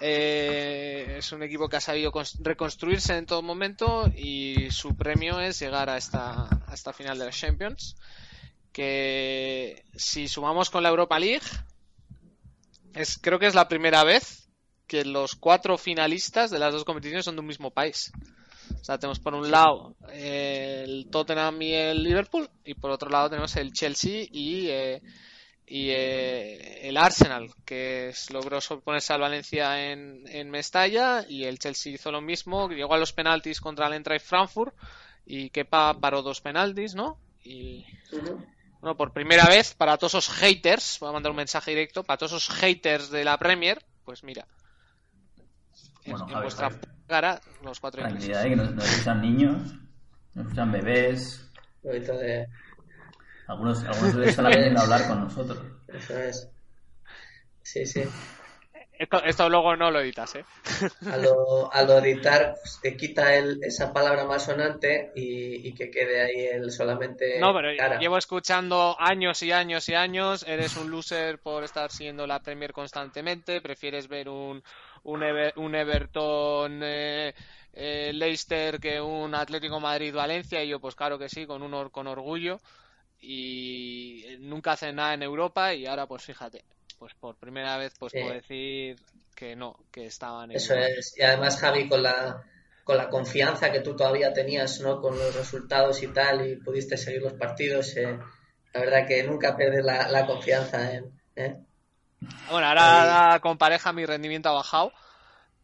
Eh, es un equipo que ha sabido cons- reconstruirse en todo momento y su premio es llegar a esta, a esta final de la Champions. Que si sumamos con la Europa League, es, creo que es la primera vez que los cuatro finalistas de las dos competiciones son de un mismo país. O sea, tenemos por un lado eh, el Tottenham y el Liverpool y por otro lado tenemos el Chelsea y, eh, y eh, el Arsenal, que logró sobreponerse al Valencia en, en Mestalla y el Chelsea hizo lo mismo, llegó a los penaltis contra el Eintracht Frankfurt y Kepa paró dos penaltis, ¿no? Y bueno, por primera vez, para todos esos haters, voy a mandar un mensaje directo, para todos esos haters de la Premier, pues mira, Bueno, en Javi, vuestra Javi. cara, los cuatro ingleses. Tranquilidad, eh, que nos, nos escuchan niños, nos escuchan bebés. De... Algunos, algunos de ellos están aprendiendo a hablar con nosotros. Eso es. Sí, sí. Esto, esto luego no lo editas, ¿eh? A lo, a lo editar, pues, te quita el, esa palabra más sonante y, y que quede ahí el solamente No, pero cara. llevo escuchando años y años y años. Eres un loser por estar siguiendo la Premier constantemente. Prefieres ver un, un, Ever- un Everton eh, eh, Leicester que un Atlético Madrid-Valencia. Y yo, pues claro que sí, con, un, or- con orgullo. Y nunca hacen nada en Europa. Y ahora, pues fíjate, pues por primera vez, pues Sí. puedo decir que no, que estaban en Eso es. Y además, Javi, con la, con la confianza que tú todavía tenías, ¿no? Con los resultados y tal, y pudiste seguir los partidos, eh, la verdad que nunca pierdes la, la confianza en... ¿eh? Bueno, ahora, con pareja mi rendimiento ha bajado,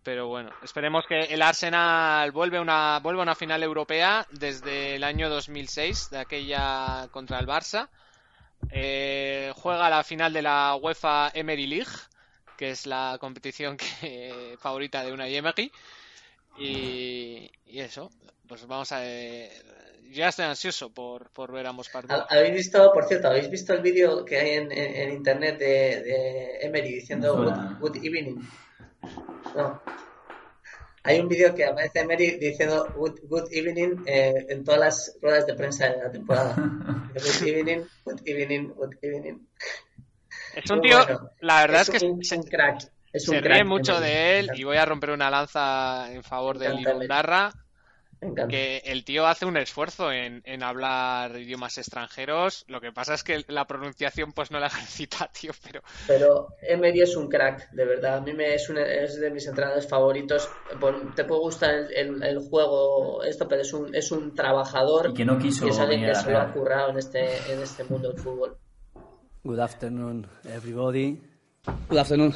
pero bueno, esperemos que el Arsenal vuelve a una, vuelve a una final europea desde el año 2006, de aquella contra el Barça. Eh, juega la final de la UEFA Emery League, que es la competición que, favorita de una Emery. Y, y eso, pues vamos a ver. Ya estoy ansioso por, por ver ambos partidos. ¿Ha- ¿Habéis visto, por cierto, habéis visto el vídeo que hay en, en- en internet de, de Emery diciendo good, good evening? No. Hay un vídeo que aparece Emery diciendo good, good evening eh, en todas las ruedas de prensa de la temporada. Good evening, good evening, good evening. Es un tío, bueno. la verdad es, es que un, se, un crack. Es un se crack, ríe mucho de él y voy a romper una lanza en favor Me del que el tío hace un esfuerzo en, en hablar idiomas extranjeros. Lo que pasa es que la pronunciación pues no la ejercita, tío, pero Pero Emery es un crack, de verdad. A mí me es, un- es de mis entrenadores favoritos. Te puede gustar el, el- el juego, esto, pero es un, es un trabajador Y que no quiso y es alguien que se lo ha currado en este, en este mundo del fútbol. Good afternoon, everybody. Good afternoon.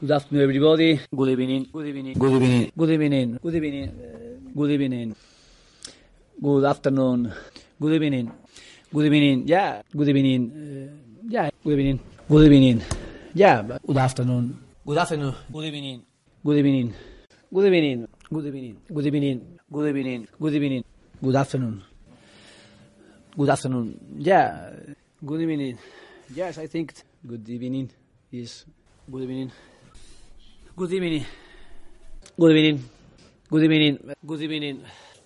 Good afternoon, everybody. Good evening. Good evening. Good evening. Good evening. Good evening. Uh, good evening. Good afternoon. Good evening. Good evening. Yeah. Good evening. Uh, yeah. Good evening. Good evening. Yeah. Good afternoon. Good afternoon. Good evening. Good evening. Good evening. Good evening. Good evening. Good evening. Good evening. Good afternoon. Good afternoon. Yeah. Good evening. Yes, I think good evening is good evening. Good evening. Good evening. Good evening. Good evening.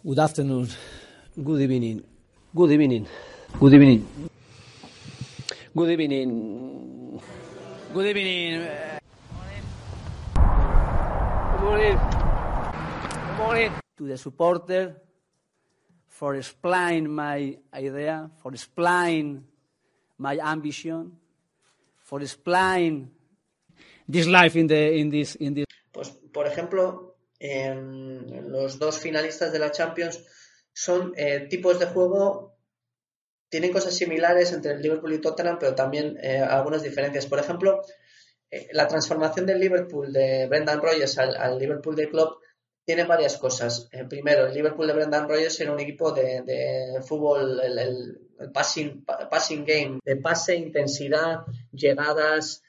Good afternoon. Good evening. Good evening. Good evening. Good evening. Good evening. Good morning. Good morning to the supporter for explain my idea, for explain my ambition, for explain this life in the in this in this Pues, por ejemplo, en los dos finalistas de la Champions son eh, tipos de juego, tienen cosas similares entre el Liverpool y Tottenham, pero también eh, algunas diferencias. Por ejemplo, eh, la transformación del Liverpool de Brendan Rodgers al, Liverpool de Klopp tiene varias cosas. Eh, primero, el Liverpool de Brendan Rodgers era un equipo de, fútbol, el, el- passing, pa- passing game, de pase, intensidad, llegadas,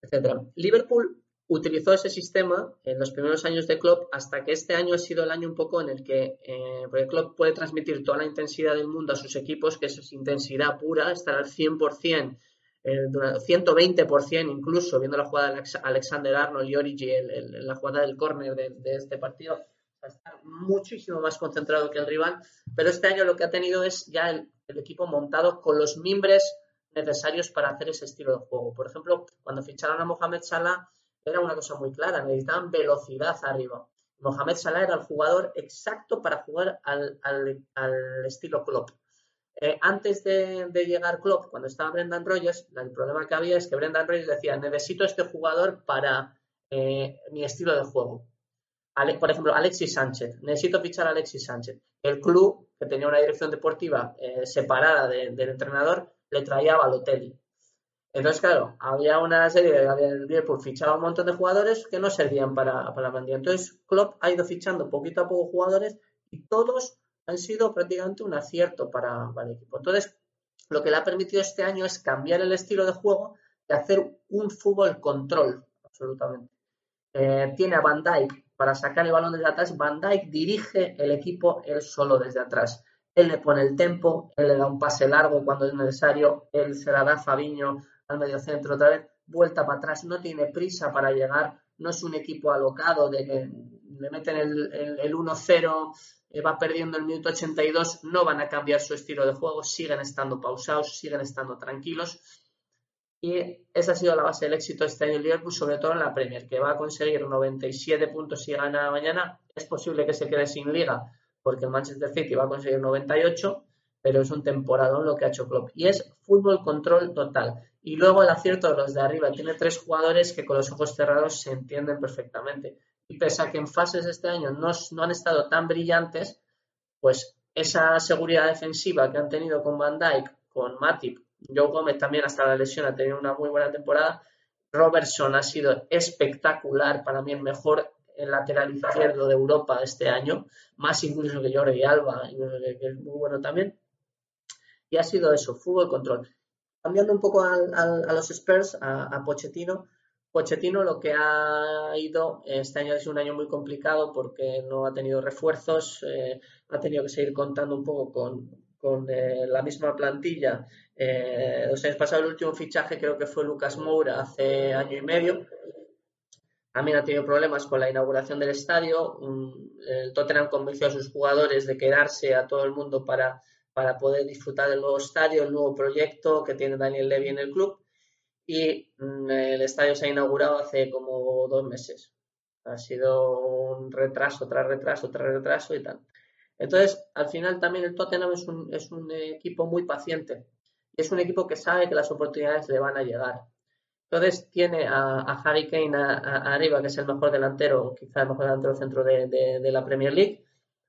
etcétera. Liverpool utilizó ese sistema en los primeros años de Klopp hasta que este año ha sido el año un poco en el que eh, porque Klopp puede transmitir toda la intensidad del mundo a sus equipos, que eso es intensidad pura, estar al 100%, eh, dura- 120% incluso, viendo la jugada de Alex- Alexander Arnold y Origi, el- el- la jugada del córner de, de este partido, estar muchísimo más concentrado que el rival, pero este año lo que ha tenido es ya el, el equipo montado con los mimbres necesarios para hacer ese estilo de juego. Por ejemplo, cuando ficharon a Mohamed Salah, era una cosa muy clara, necesitaban velocidad arriba. Mohamed Salah era el jugador exacto para jugar al, al- al estilo Klopp. Eh, antes de, llegar Klopp, cuando estaba Brendan Rodgers, el problema que había es que Brendan Rodgers decía, necesito este jugador para eh, mi estilo de juego. Por ejemplo, Alexis Sánchez. Necesito fichar a Alexis Sánchez. El club, que tenía una dirección deportiva eh, separada de- del entrenador, le traía a Balotelli. Entonces, claro, había una serie de el Liverpool fichaba un montón de jugadores que no servían para, para la. Entonces, Klopp ha ido fichando poquito a poco jugadores y todos han sido prácticamente un acierto para, para el equipo. Entonces, lo que le ha permitido este año es cambiar el estilo de juego y hacer un fútbol control, absolutamente. Eh, tiene a Van Dijk para sacar el balón desde atrás. Van Dijk dirige el equipo él solo desde atrás. Él le pone el tempo, él le da un pase largo cuando es necesario, él se la da a Fabiño al medio centro otra vez, vuelta para atrás, no tiene prisa para llegar, no es un equipo alocado de que le meten el, el, el 1-0, eh, va perdiendo el minuto 82, no van a cambiar su estilo de juego, siguen estando pausados, siguen estando tranquilos. Y esa ha sido la base del éxito este año en Liverpool, sobre todo en la Premier, que va a conseguir 97 puntos si gana mañana. Es posible que se quede sin liga, porque el Manchester City va a conseguir 98, pero es un temporadón lo que ha hecho Klopp. Y es fútbol control total. Y luego el acierto de los de arriba. Tiene tres jugadores que con los ojos cerrados se entienden perfectamente. Y pese a que en fases de este año no, han estado tan brillantes, pues esa seguridad defensiva que han tenido con Van Dijk, con Matip, Joe Gómez también hasta la lesión ha tenido una muy buena temporada. Robertson ha sido espectacular, para mí el mejor lateral izquierdo de Europa este año, más incluso que Jordi Alba, que es muy bueno también. Y ha sido eso, fútbol control. Cambiando un poco a, los Spurs, a, a Pochettino, Pochettino lo que ha ido, este año ha sido un año muy complicado porque no ha tenido refuerzos, eh, ha tenido que seguir contando un poco con, con eh, la misma plantilla. Eh, los años pasados el último fichaje creo que fue Lucas Moura hace año y medio. También ha tenido problemas con la inauguración del estadio. El Tottenham convenció a sus jugadores de quedarse a todo el mundo para, para poder disfrutar del nuevo estadio, el nuevo proyecto que tiene Daniel Levy en el club. Y mm, el estadio se ha inaugurado hace como dos meses. Ha sido un retraso tras retraso tras retraso y tal. Entonces, al final también el Tottenham es un, equipo muy paciente. Es un equipo que sabe que las oportunidades le van a llegar. Entonces tiene a, Harry Kane arriba, que es el mejor delantero, quizá el mejor delantero centro de la Premier League.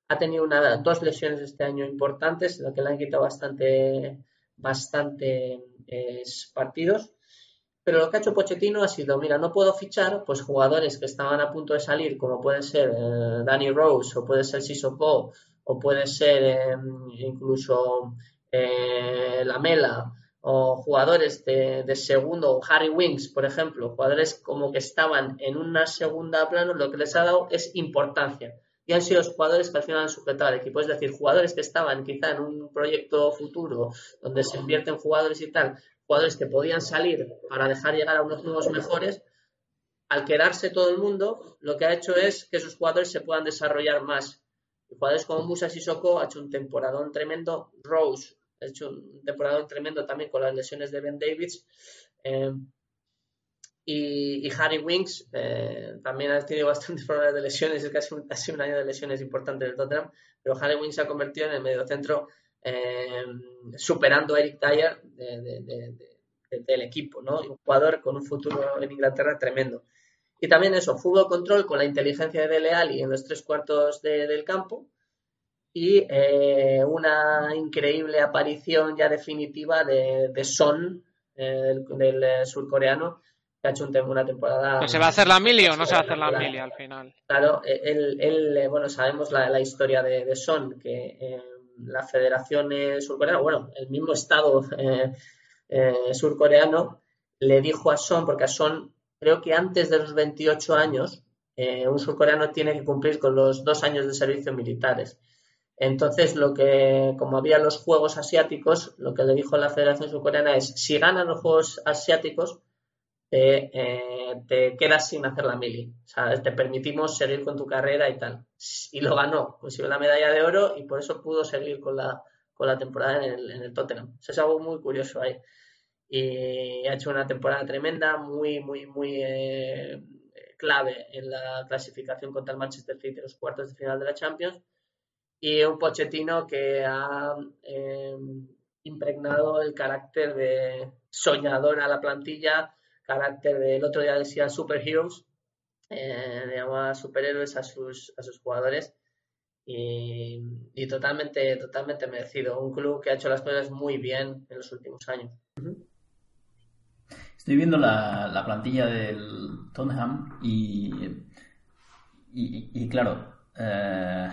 Ha tenido una, dos lesiones este año importantes, lo que le han quitado bastante, bastante eh, partidos. Pero lo que ha hecho Pochettino ha sido, mira, no puedo fichar pues jugadores que estaban a punto de salir, como puede ser eh, Danny Rose, o puede ser Sissoko, o puede ser eh, incluso Lamela, o jugadores de, segundo, Harry Winks, por ejemplo, jugadores como que estaban en una segunda plano, lo que les ha dado es importancia. Y han sido los jugadores que al final han sujetado al equipo. Es decir, jugadores que estaban quizá en un proyecto futuro donde se invierten jugadores y tal, jugadores que podían salir para dejar llegar a unos nuevos mejores, al quedarse todo el mundo, lo que ha hecho es que esos jugadores se puedan desarrollar más. Jugadores como Musa Sissoko ha hecho un temporadón tremendo, Rose ha hecho un temporadón tremendo también con las lesiones de Ben Davids. eh, y, y Harry Winks eh, también ha tenido bastantes problemas de lesiones, es casi un, ha sido un año de lesiones importante del Tottenham, pero Harry Winks se ha convertido en el mediocentro eh, superando a Eric Dyer de- de- de- de- del equipo, ¿no? Un jugador con un futuro en Inglaterra tremendo. Y también eso, fútbol control con la inteligencia de Dele Alli en los tres cuartos de- del campo y eh, una increíble aparición ya definitiva de, de Son, eh, del, del, eh, surcoreano, que ha hecho un una temporada... ¿Que ¿Se va a hacer la mili o no se va a hacer la mili al final? Claro, eh, él, él, eh, bueno, sabemos la, la historia de, de Son, que eh, la Federación Surcoreana, bueno, el mismo Estado eh, surcoreano le dijo a Son, porque a Son, creo que antes de los 28 años, eh, un surcoreano tiene que cumplir con los dos años de servicio militares. Entonces, lo que, como había los Juegos Asiáticos, lo que le dijo la Federación Surcoreana es, si ganan los Juegos Asiáticos, te, eh, te quedas sin hacer la mili. O sea, te permitimos seguir con tu carrera y tal. Y lo ganó, consiguió la medalla de oro y por eso pudo seguir con la, con la temporada en el, en el Tottenham. Eso es algo muy curioso ahí. Y ha hecho una temporada tremenda, muy, muy, muy eh, clave en la clasificación contra el Manchester City los cuartos de final de la Champions. Y un Pochettino que ha eh, impregnado el carácter de soñador a la plantilla, carácter del otro día decía superheroes, eh, llama superhéroes a sus, a sus jugadores y, y totalmente, totalmente merecido. Un club que ha hecho las cosas muy bien en los últimos años. Estoy viendo la, la plantilla del Tottenham y, y, claro, eh,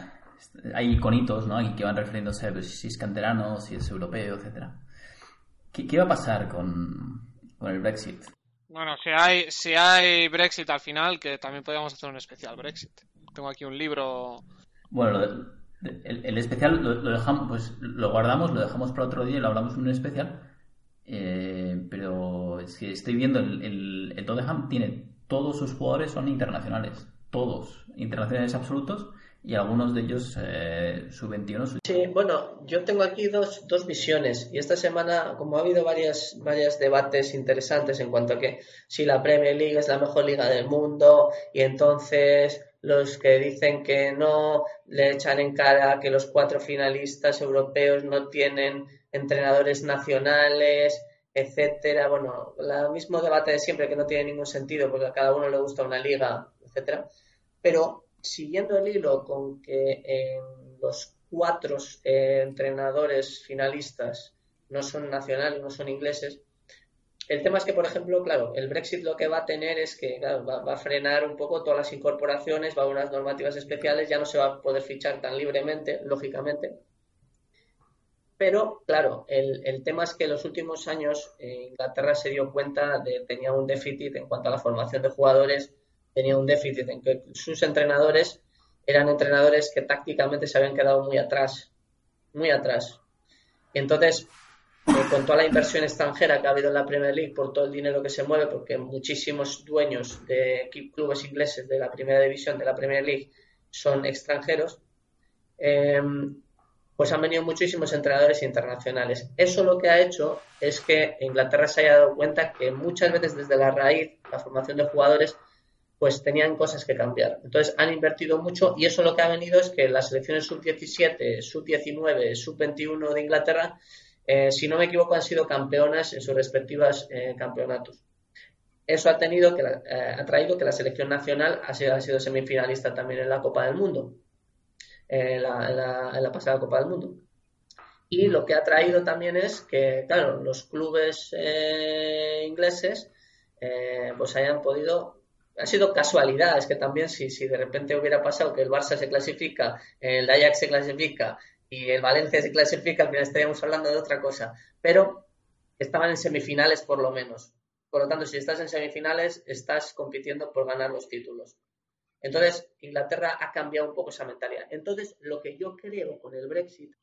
hay iconitos ¿no? Que van refiriéndose a si es canterano, si es europeo, etcétera. ¿Qué, qué va a pasar con, con el Brexit? Bueno, si hay, si hay Brexit al final, que también podríamos hacer un especial Brexit. Tengo aquí un libro. Bueno, el, el especial lo, lo dejamos, pues lo guardamos, lo dejamos para otro día y lo hablamos en un especial. Eh, pero es que estoy viendo el, el, el Tottenham tiene todos sus jugadores son internacionales, todos internacionales absolutos y algunos de ellos eh, sub 21, sub Sí, bueno, yo tengo aquí dos, dos visiones y esta semana, como ha habido varias, varios debates interesantes en cuanto a que si la Premier League es la mejor liga del mundo y entonces los que dicen que no le echan en cara que los cuatro finalistas europeos no tienen entrenadores nacionales, etcétera. Bueno, el mismo debate de siempre que no tiene ningún sentido porque a cada uno le gusta una liga, etcétera. Pero siguiendo el hilo con que eh, los cuatro eh, entrenadores finalistas no son nacionales, no son ingleses, el tema es que, por ejemplo, claro, el Brexit lo que va a tener es que va, a frenar un poco todas las incorporaciones, va a unas normativas especiales, ya no se va a poder fichar tan libremente, lógicamente. Pero, claro, el, el tema es que en los últimos años eh, Inglaterra se dio cuenta de que tenía un déficit en cuanto a la formación de jugadores, tenía un déficit en que sus entrenadores eran entrenadores que tácticamente se habían quedado muy atrás, muy atrás. Y entonces, eh, con toda la inversión extranjera que ha habido en la Premier League, por todo el dinero que se mueve, porque muchísimos dueños de clubes ingleses de la primera división de la Premier League son extranjeros, eh, pues han venido muchísimos entrenadores internacionales. Eso lo que ha hecho es que Inglaterra se haya dado cuenta que muchas veces desde la raíz, la formación de jugadores, pues tenían cosas que cambiar. Entonces han invertido mucho y eso lo que ha venido es que las selecciones sub-17, sub-19, sub-21 de Inglaterra, eh, si no me equivoco, han sido campeonas en sus respectivas eh, campeonatos. Eso ha, tenido que, eh, ha traído que la selección nacional ha sido, semifinalista también en la Copa del Mundo, en la, en, la, pasada Copa del Mundo. Y lo que ha traído también es que, claro, los clubes ingleses pues hayan podido ha sido casualidad, es que también si, si de repente hubiera pasado que el Barça se clasifica, el Ajax se clasifica y el Valencia se clasifica, al final estaríamos hablando de otra cosa. Pero estaban en semifinales por lo menos. Por lo tanto, si estás en semifinales, estás compitiendo por ganar los títulos. Entonces, Inglaterra ha cambiado un poco esa mentalidad. Entonces, lo que yo creo con el Brexit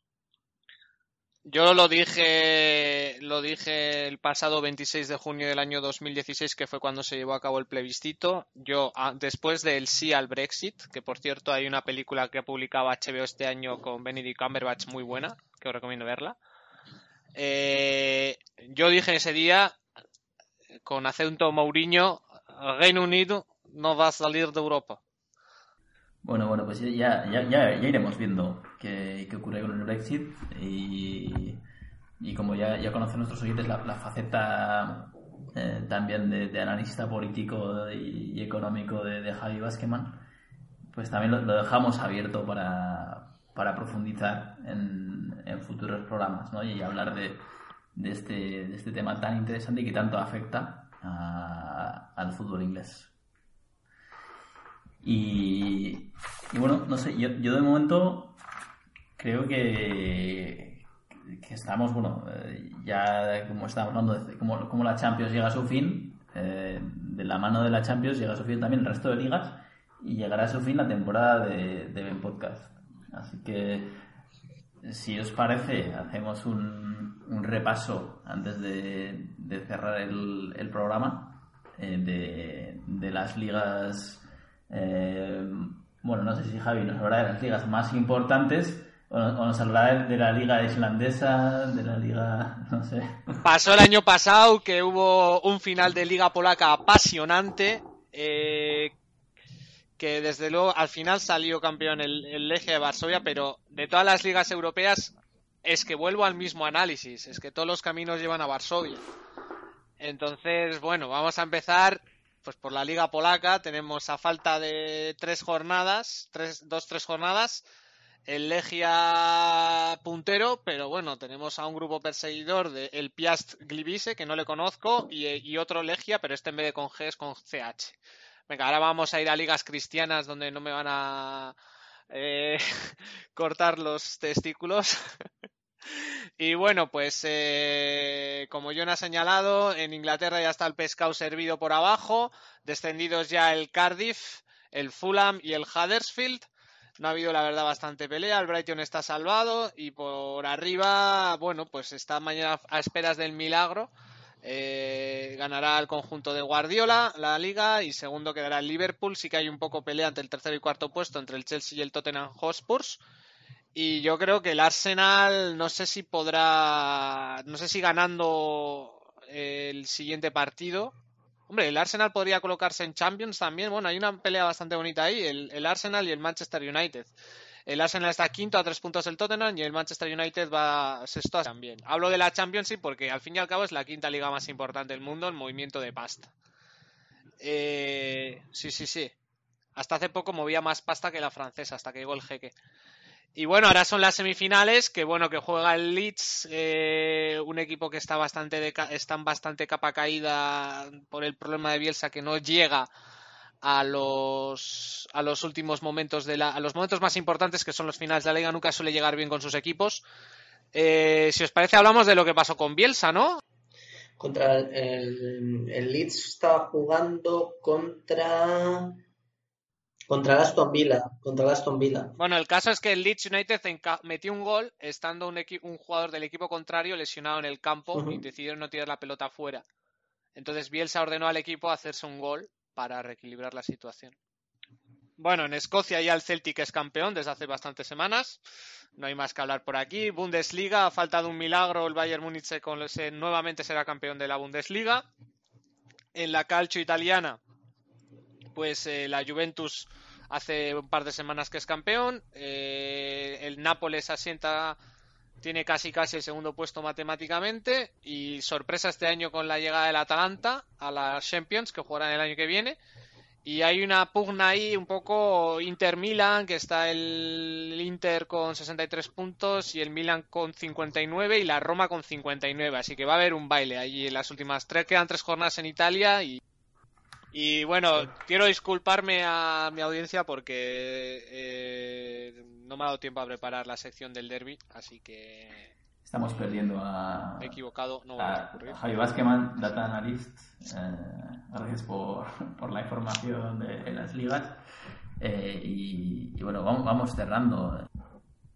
Yo lo dije, lo dije el pasado 26 de junio del año 2016, que fue cuando se llevó a cabo el plebiscito. Yo, ah, después del sí al Brexit, que por cierto hay una película que ha publicado HBO este año con Benedict Cumberbatch muy buena, que os recomiendo verla. Eh, yo dije ese día, con acento Mourinho, Reino Unido no va a salir de Europa. Bueno, bueno, pues ya, ya, ya, ya iremos viendo qué, qué ocurre con el Brexit y, y como ya, ya conocen nuestros oyentes la, la faceta eh, también de, de analista político y, y económico de, de Javi Basqueman, pues también lo, lo dejamos abierto para, para profundizar en, en futuros programas ¿no? y hablar de, de, este, de este tema tan interesante y que tanto afecta a- al fútbol inglés. Y, bueno, no sé, yo, yo de momento creo que, que estamos, bueno, eh, ya como estamos hablando de cómo la Champions llega a su fin, eh, de la mano de la Champions llega a su fin también el resto de ligas y llegará a su fin la temporada de, de Ben Podcast. Así que, si os parece, hacemos un, un repaso antes de, de cerrar el, el programa eh, de, de las ligas. Eh, bueno, no sé si Javi nos hablará de las ligas más importantes o, nos hablará de la liga islandesa, de la liga, no sé. Pasó el año pasado que hubo un final de Liga Polaca apasionante. eh, que desde luego al final salió campeón el, Legia de Varsovia, pero de todas las ligas europeas es que vuelvo al mismo análisis, es que todos los caminos llevan a Varsovia. Entonces, bueno, vamos a empezar pues por la Liga Polaca. Tenemos a falta de tres jornadas, tres, dos, tres jornadas, el Legia puntero, pero bueno, tenemos a un grupo perseguidor de el Piast Gliwice, que no le conozco, y, y otro Legia, pero este en vez de con G es con CH. Venga, ahora vamos a ir a ligas cristianas donde no me van a eh, cortar los testículos. Y bueno, pues eh, como John ha señalado, en Inglaterra ya está el pescado servido por abajo, descendidos ya el Cardiff, el Fulham y el Huddersfield. No ha habido, la verdad, bastante pelea. El Brighton está salvado y por arriba, bueno, pues está mañana a esperas del milagro. Eh, ganará el conjunto de Guardiola la liga y segundo quedará el Liverpool. Sí que hay un poco pelea entre el tercero y cuarto puesto entre el Chelsea y el Tottenham Hotspurs. Y yo creo que el Arsenal no sé si podrá, no sé si ganando el siguiente partido. Hombre, el Arsenal podría colocarse en Champions también. Bueno, hay una pelea bastante bonita ahí, el, el Arsenal y el Manchester United. El Arsenal está quinto a tres puntos del Tottenham y el Manchester United va sexto también. Hablo de la Championship porque al fin y al cabo es la quinta liga más importante del mundo en movimiento de pasta. Eh, sí, sí, sí. Hasta hace poco movía más pasta que la francesa, hasta que llegó el jeque. Y bueno, ahora son las semifinales, que bueno, que juega el Leeds, eh, un equipo que está bastante de, ca- está en bastante capa caída por el problema de Bielsa, que no llega a los a los últimos momentos de la a los momentos más importantes que son los finales de la liga nunca suele llegar bien con sus equipos. Eh, si os parece hablamos de lo que pasó con Bielsa no contra el, el, el Leeds estaba jugando contra contra el Aston Villa, contra el Aston Villa. bueno el caso es que el Leeds United metió un gol estando un, jugador del equipo contrario lesionado en el campo y decidieron no tirar la pelota fuera entonces Bielsa ordenó al equipo hacerse un gol para reequilibrar la situación Bueno, en Escocia ya el Celtic es campeón desde hace bastantes semanas. No hay más que hablar por aquí. Bundesliga, a falta de un milagro, el Bayern Múnich se- nuevamente será campeón de la Bundesliga. En la calcio italiana, pues eh, la Juventus hace un par de semanas que es campeón. Eh, el Nápoles asienta, tiene casi casi el segundo puesto matemáticamente. Y sorpresa este año con la llegada del Atalanta a la Champions, que jugarán el año que viene. Y hay una pugna ahí un poco Inter-Milan, que está el Inter con 63 puntos y el Milan con 59 y la Roma con 59. Así que va a haber un baile allí en las últimas tres. Quedan tres jornadas en Italia y Y bueno, quiero disculparme a mi audiencia porque eh, no me ha dado tiempo a preparar la sección del derby, así que Estamos perdiendo a, me he equivocado, no va a a ocurrir. Javi Basqueman, Data Analyst. Eh, gracias por, por la información de, de las ligas. Eh, y, y bueno, vamos, vamos cerrando.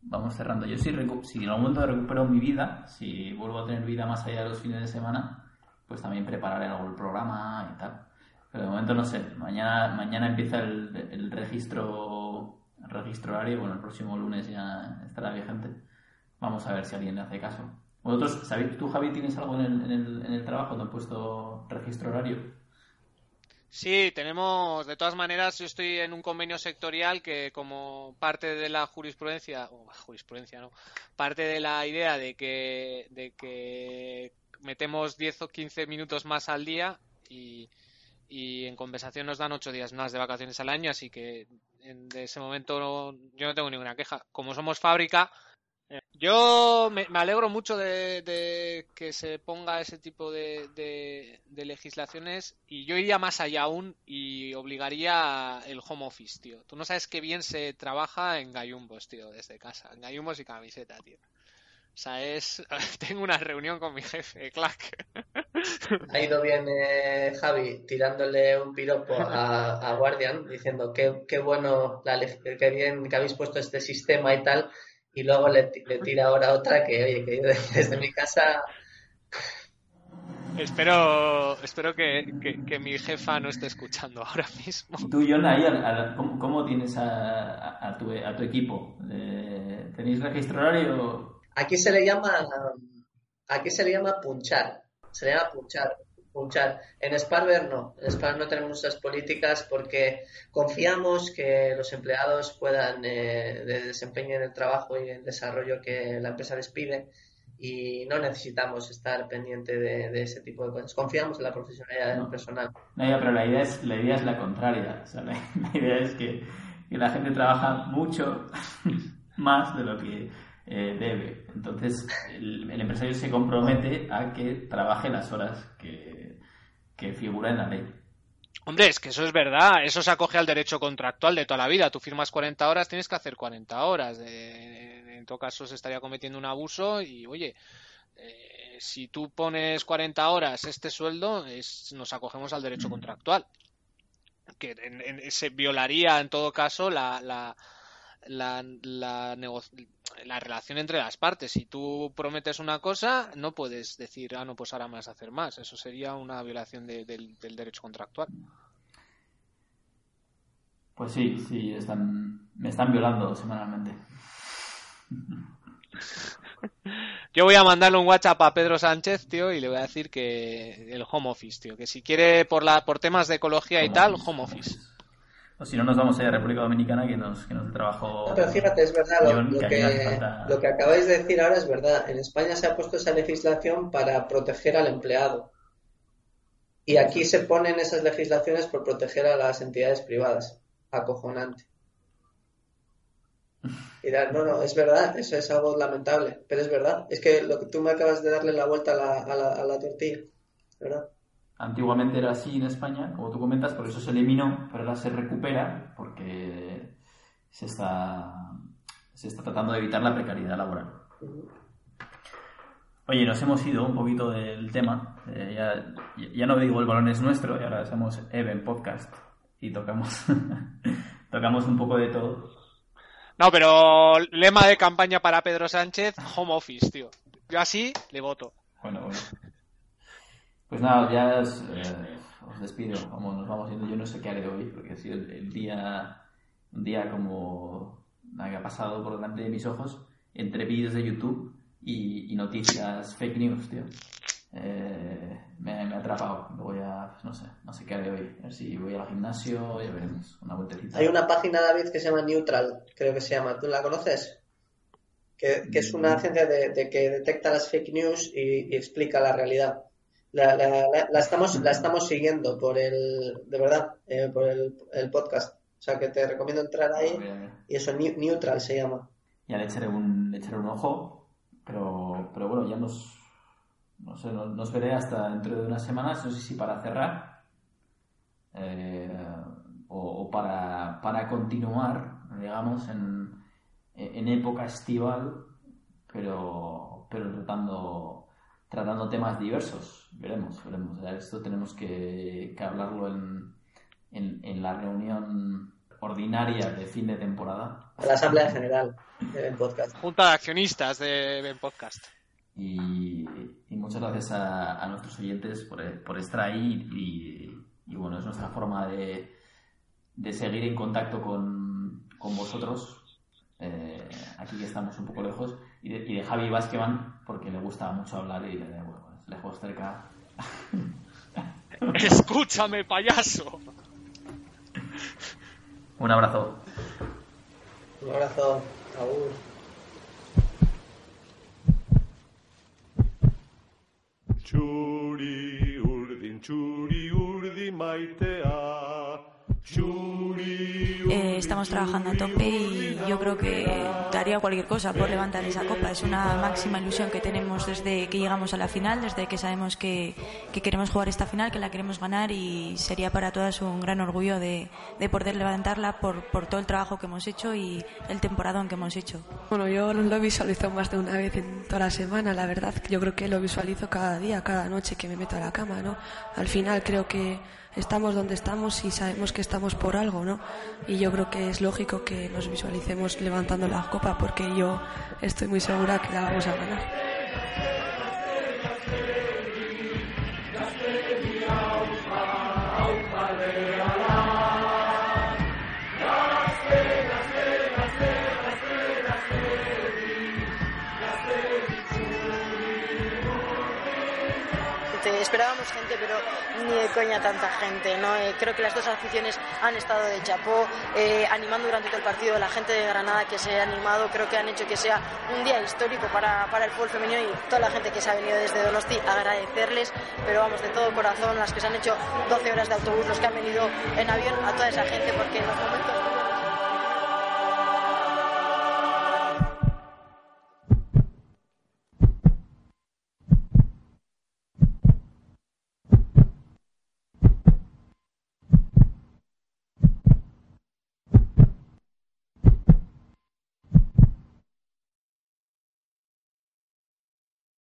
Vamos cerrando. Yo si, si en algún momento recupero mi vida, si vuelvo a tener vida más allá de los fines de semana, pues también prepararé algún programa y tal. Pero de momento no sé. Mañana, mañana empieza el, el registro, registro horario. Bueno, el próximo lunes ya estará vigente. Vamos a ver si alguien le hace caso. ¿Vosotros, sabéis, tú Javi, tienes algo en el, en el, en el trabajo? ¿Te han puesto registro horario? Sí, tenemos, de todas maneras, yo estoy en un convenio sectorial que como parte de la jurisprudencia, o jurisprudencia no, parte de la idea de que, de que metemos 10 o 15 minutos más al día y, y en compensación nos dan 8 días más de vacaciones al año, así que en de ese momento no- yo no tengo ninguna queja. Como somos fábrica, yo me, alegro mucho de, que se ponga ese tipo de, de- de legislaciones y yo iría más allá aún y obligaría el home office, tío. Tú no sabes qué bien se trabaja en gallumbos, tío, desde casa. En gallumbos y camiseta, tío. O sea, es... Tengo una reunión con mi jefe, clack. Ha ido bien eh, Javi tirándole un piropo a, a Guardian diciendo que, qué bueno, la, qué bien que habéis puesto este sistema y tal. Y luego le, ti- le tira ahora otra que, oye, que yo desde mi casa Espero, espero que, que- que mi jefa no esté escuchando ahora mismo. ¿Y tú, John, ahí, ¿cómo, cómo tienes a, a- a tu, a tu equipo? Eh, ¿Tenéis registro horario? Aquí se le llama, aquí se le llama punchar, se le llama punchar, punchar. En Sparver no, en Sparver no tenemos esas políticas porque confiamos que los empleados puedan eh, de- desempeñen el trabajo y el desarrollo que la empresa les pide y no necesitamos estar pendiente de, de ese tipo de cosas. Confiamos en la profesionalidad del No. personal. No, ya, pero la idea es la, idea es la contraria. O sea, la, la idea es que, que la gente trabaja mucho más de lo que eh, debe. Entonces, el, el empresario se compromete a que trabaje las horas que, que figura en la ley. Hombre, es que eso es verdad, eso se acoge al derecho contractual de toda la vida. Tú firmas 40 horas, tienes que hacer 40 horas. En todo caso, se estaría cometiendo un abuso y, oye, eh, si tú pones 40 horas este sueldo, nos acogemos al derecho contractual. Que en- en- se violaría, en todo caso, la, la, la, la, la relación entre las partes. Si tú prometes una cosa, no puedes decir, ah, no, pues ahora a hacer más. Eso sería una violación de- del, del derecho contractual. Pues sí, sí, están, me están violando semanalmente. Yo voy a mandarle un WhatsApp a Pedro Sánchez, tío, y le voy a decir que el home office, tío, que si quiere por la por temas de ecología y tal, home office. O si no, nos vamos a ir a República Dominicana que nos, que nos trabajo. No, pero fíjate, es verdad, lo, lo que falta- lo que acabáis de decir ahora es verdad. En España se ha puesto esa legislación para proteger al empleado. Y aquí se ponen esas legislaciones por proteger a las entidades privadas. Acojonante. Mira, no, no, es verdad, eso es algo lamentable, pero es verdad. Es que lo que tú me acabas de darle la vuelta a la, a la, a la tortilla, ¿verdad? Antiguamente era así en España, como tú comentas, por eso se eliminó, pero ahora se recupera porque se está, se está tratando de evitar la precariedad laboral. Oye, nos hemos ido un poquito del tema. eh, ya, ya no digo el balón es nuestro, y ahora somos Even Podcast y tocamos, tocamos un poco de todo. No, pero lema de campaña para Pedro Sánchez, home office, tío. Yo así le voto. Bueno, bueno. Pues nada, ya os, eh, os despido. Vamos, nos vamos yendo. Yo no sé qué haré hoy, porque ha sido el, el día, un día como nada que ha pasado por delante de mis ojos, entre vídeos de YouTube y, y noticias fake news, tío. Eh, me, me ha atrapado. Luego ya, pues, no sé, no sé qué haré hoy. A ver si voy al gimnasio, ya veremos. Una vueltecita. Hay una página, David, que se llama Neutral, creo que se llama. ¿Tú la conoces? Que, que es una agencia de, de que detecta las fake news y, y explica la realidad. La, la, la, la estamos, la estamos siguiendo por el, de verdad, eh, por el, el podcast. O sea que te recomiendo entrar ahí mira. y eso, Neu- Neutral se llama. Ya le echaré un, le echaré un ojo, pero, pero bueno, ya nos, no sé, nos, nos veré hasta dentro de unas semanas, no sé si para cerrar eh, o, o para, para continuar, digamos, en, en época estival, pero, pero tratando, tratando temas diversos. Veremos, veremos. Esto tenemos que, que hablarlo en, en, en la reunión ordinaria de fin de temporada. La Asamblea General de Ben Podcast. Junta de accionistas de Ben Podcast. Y, y muchas gracias a, a nuestros oyentes por, por estar ahí y, y, bueno, es nuestra forma de, de seguir en contacto con, con vosotros. Eh, aquí que estamos un poco lejos. Y de, y de Javi Vázquevan, porque le gusta mucho hablar y le, bueno, es lejos cerca. Escúchame, payaso. Un abrazo. Un abrazo. Agur. Estamos trabajando a tope y yo creo que daría cualquier cosa por levantar esa copa. Es una máxima ilusión que tenemos desde que llegamos a la final, desde que sabemos que, que queremos jugar esta final, que la queremos ganar y sería para todas un gran orgullo de, de poder levantarla por, por todo el trabajo que hemos hecho y el temporadón que hemos hecho. Bueno, yo lo visualizo más de una vez en toda la semana, la verdad. Yo creo que lo visualizo cada día, cada noche que me meto a la cama, ¿no? Al final creo que estamos donde estamos y sabemos que estamos por algo, ¿no? Y yo creo que es lógico que nos visualicemos levantando la copa porque yo estoy muy segura que la vamos a ganar. Esperábamos gente, pero ni de coña tanta gente, ¿no? Eh, creo que las dos aficiones han estado de chapó, eh, animando durante todo el partido, la gente de Granada que se ha animado, creo que han hecho que sea un día histórico para, para el fútbol femenino y toda la gente que se ha venido desde Donosti, agradecerles, pero vamos, de todo corazón, las que se han hecho 12 horas de autobús, los que han venido en avión, a toda esa gente, porque en los momentos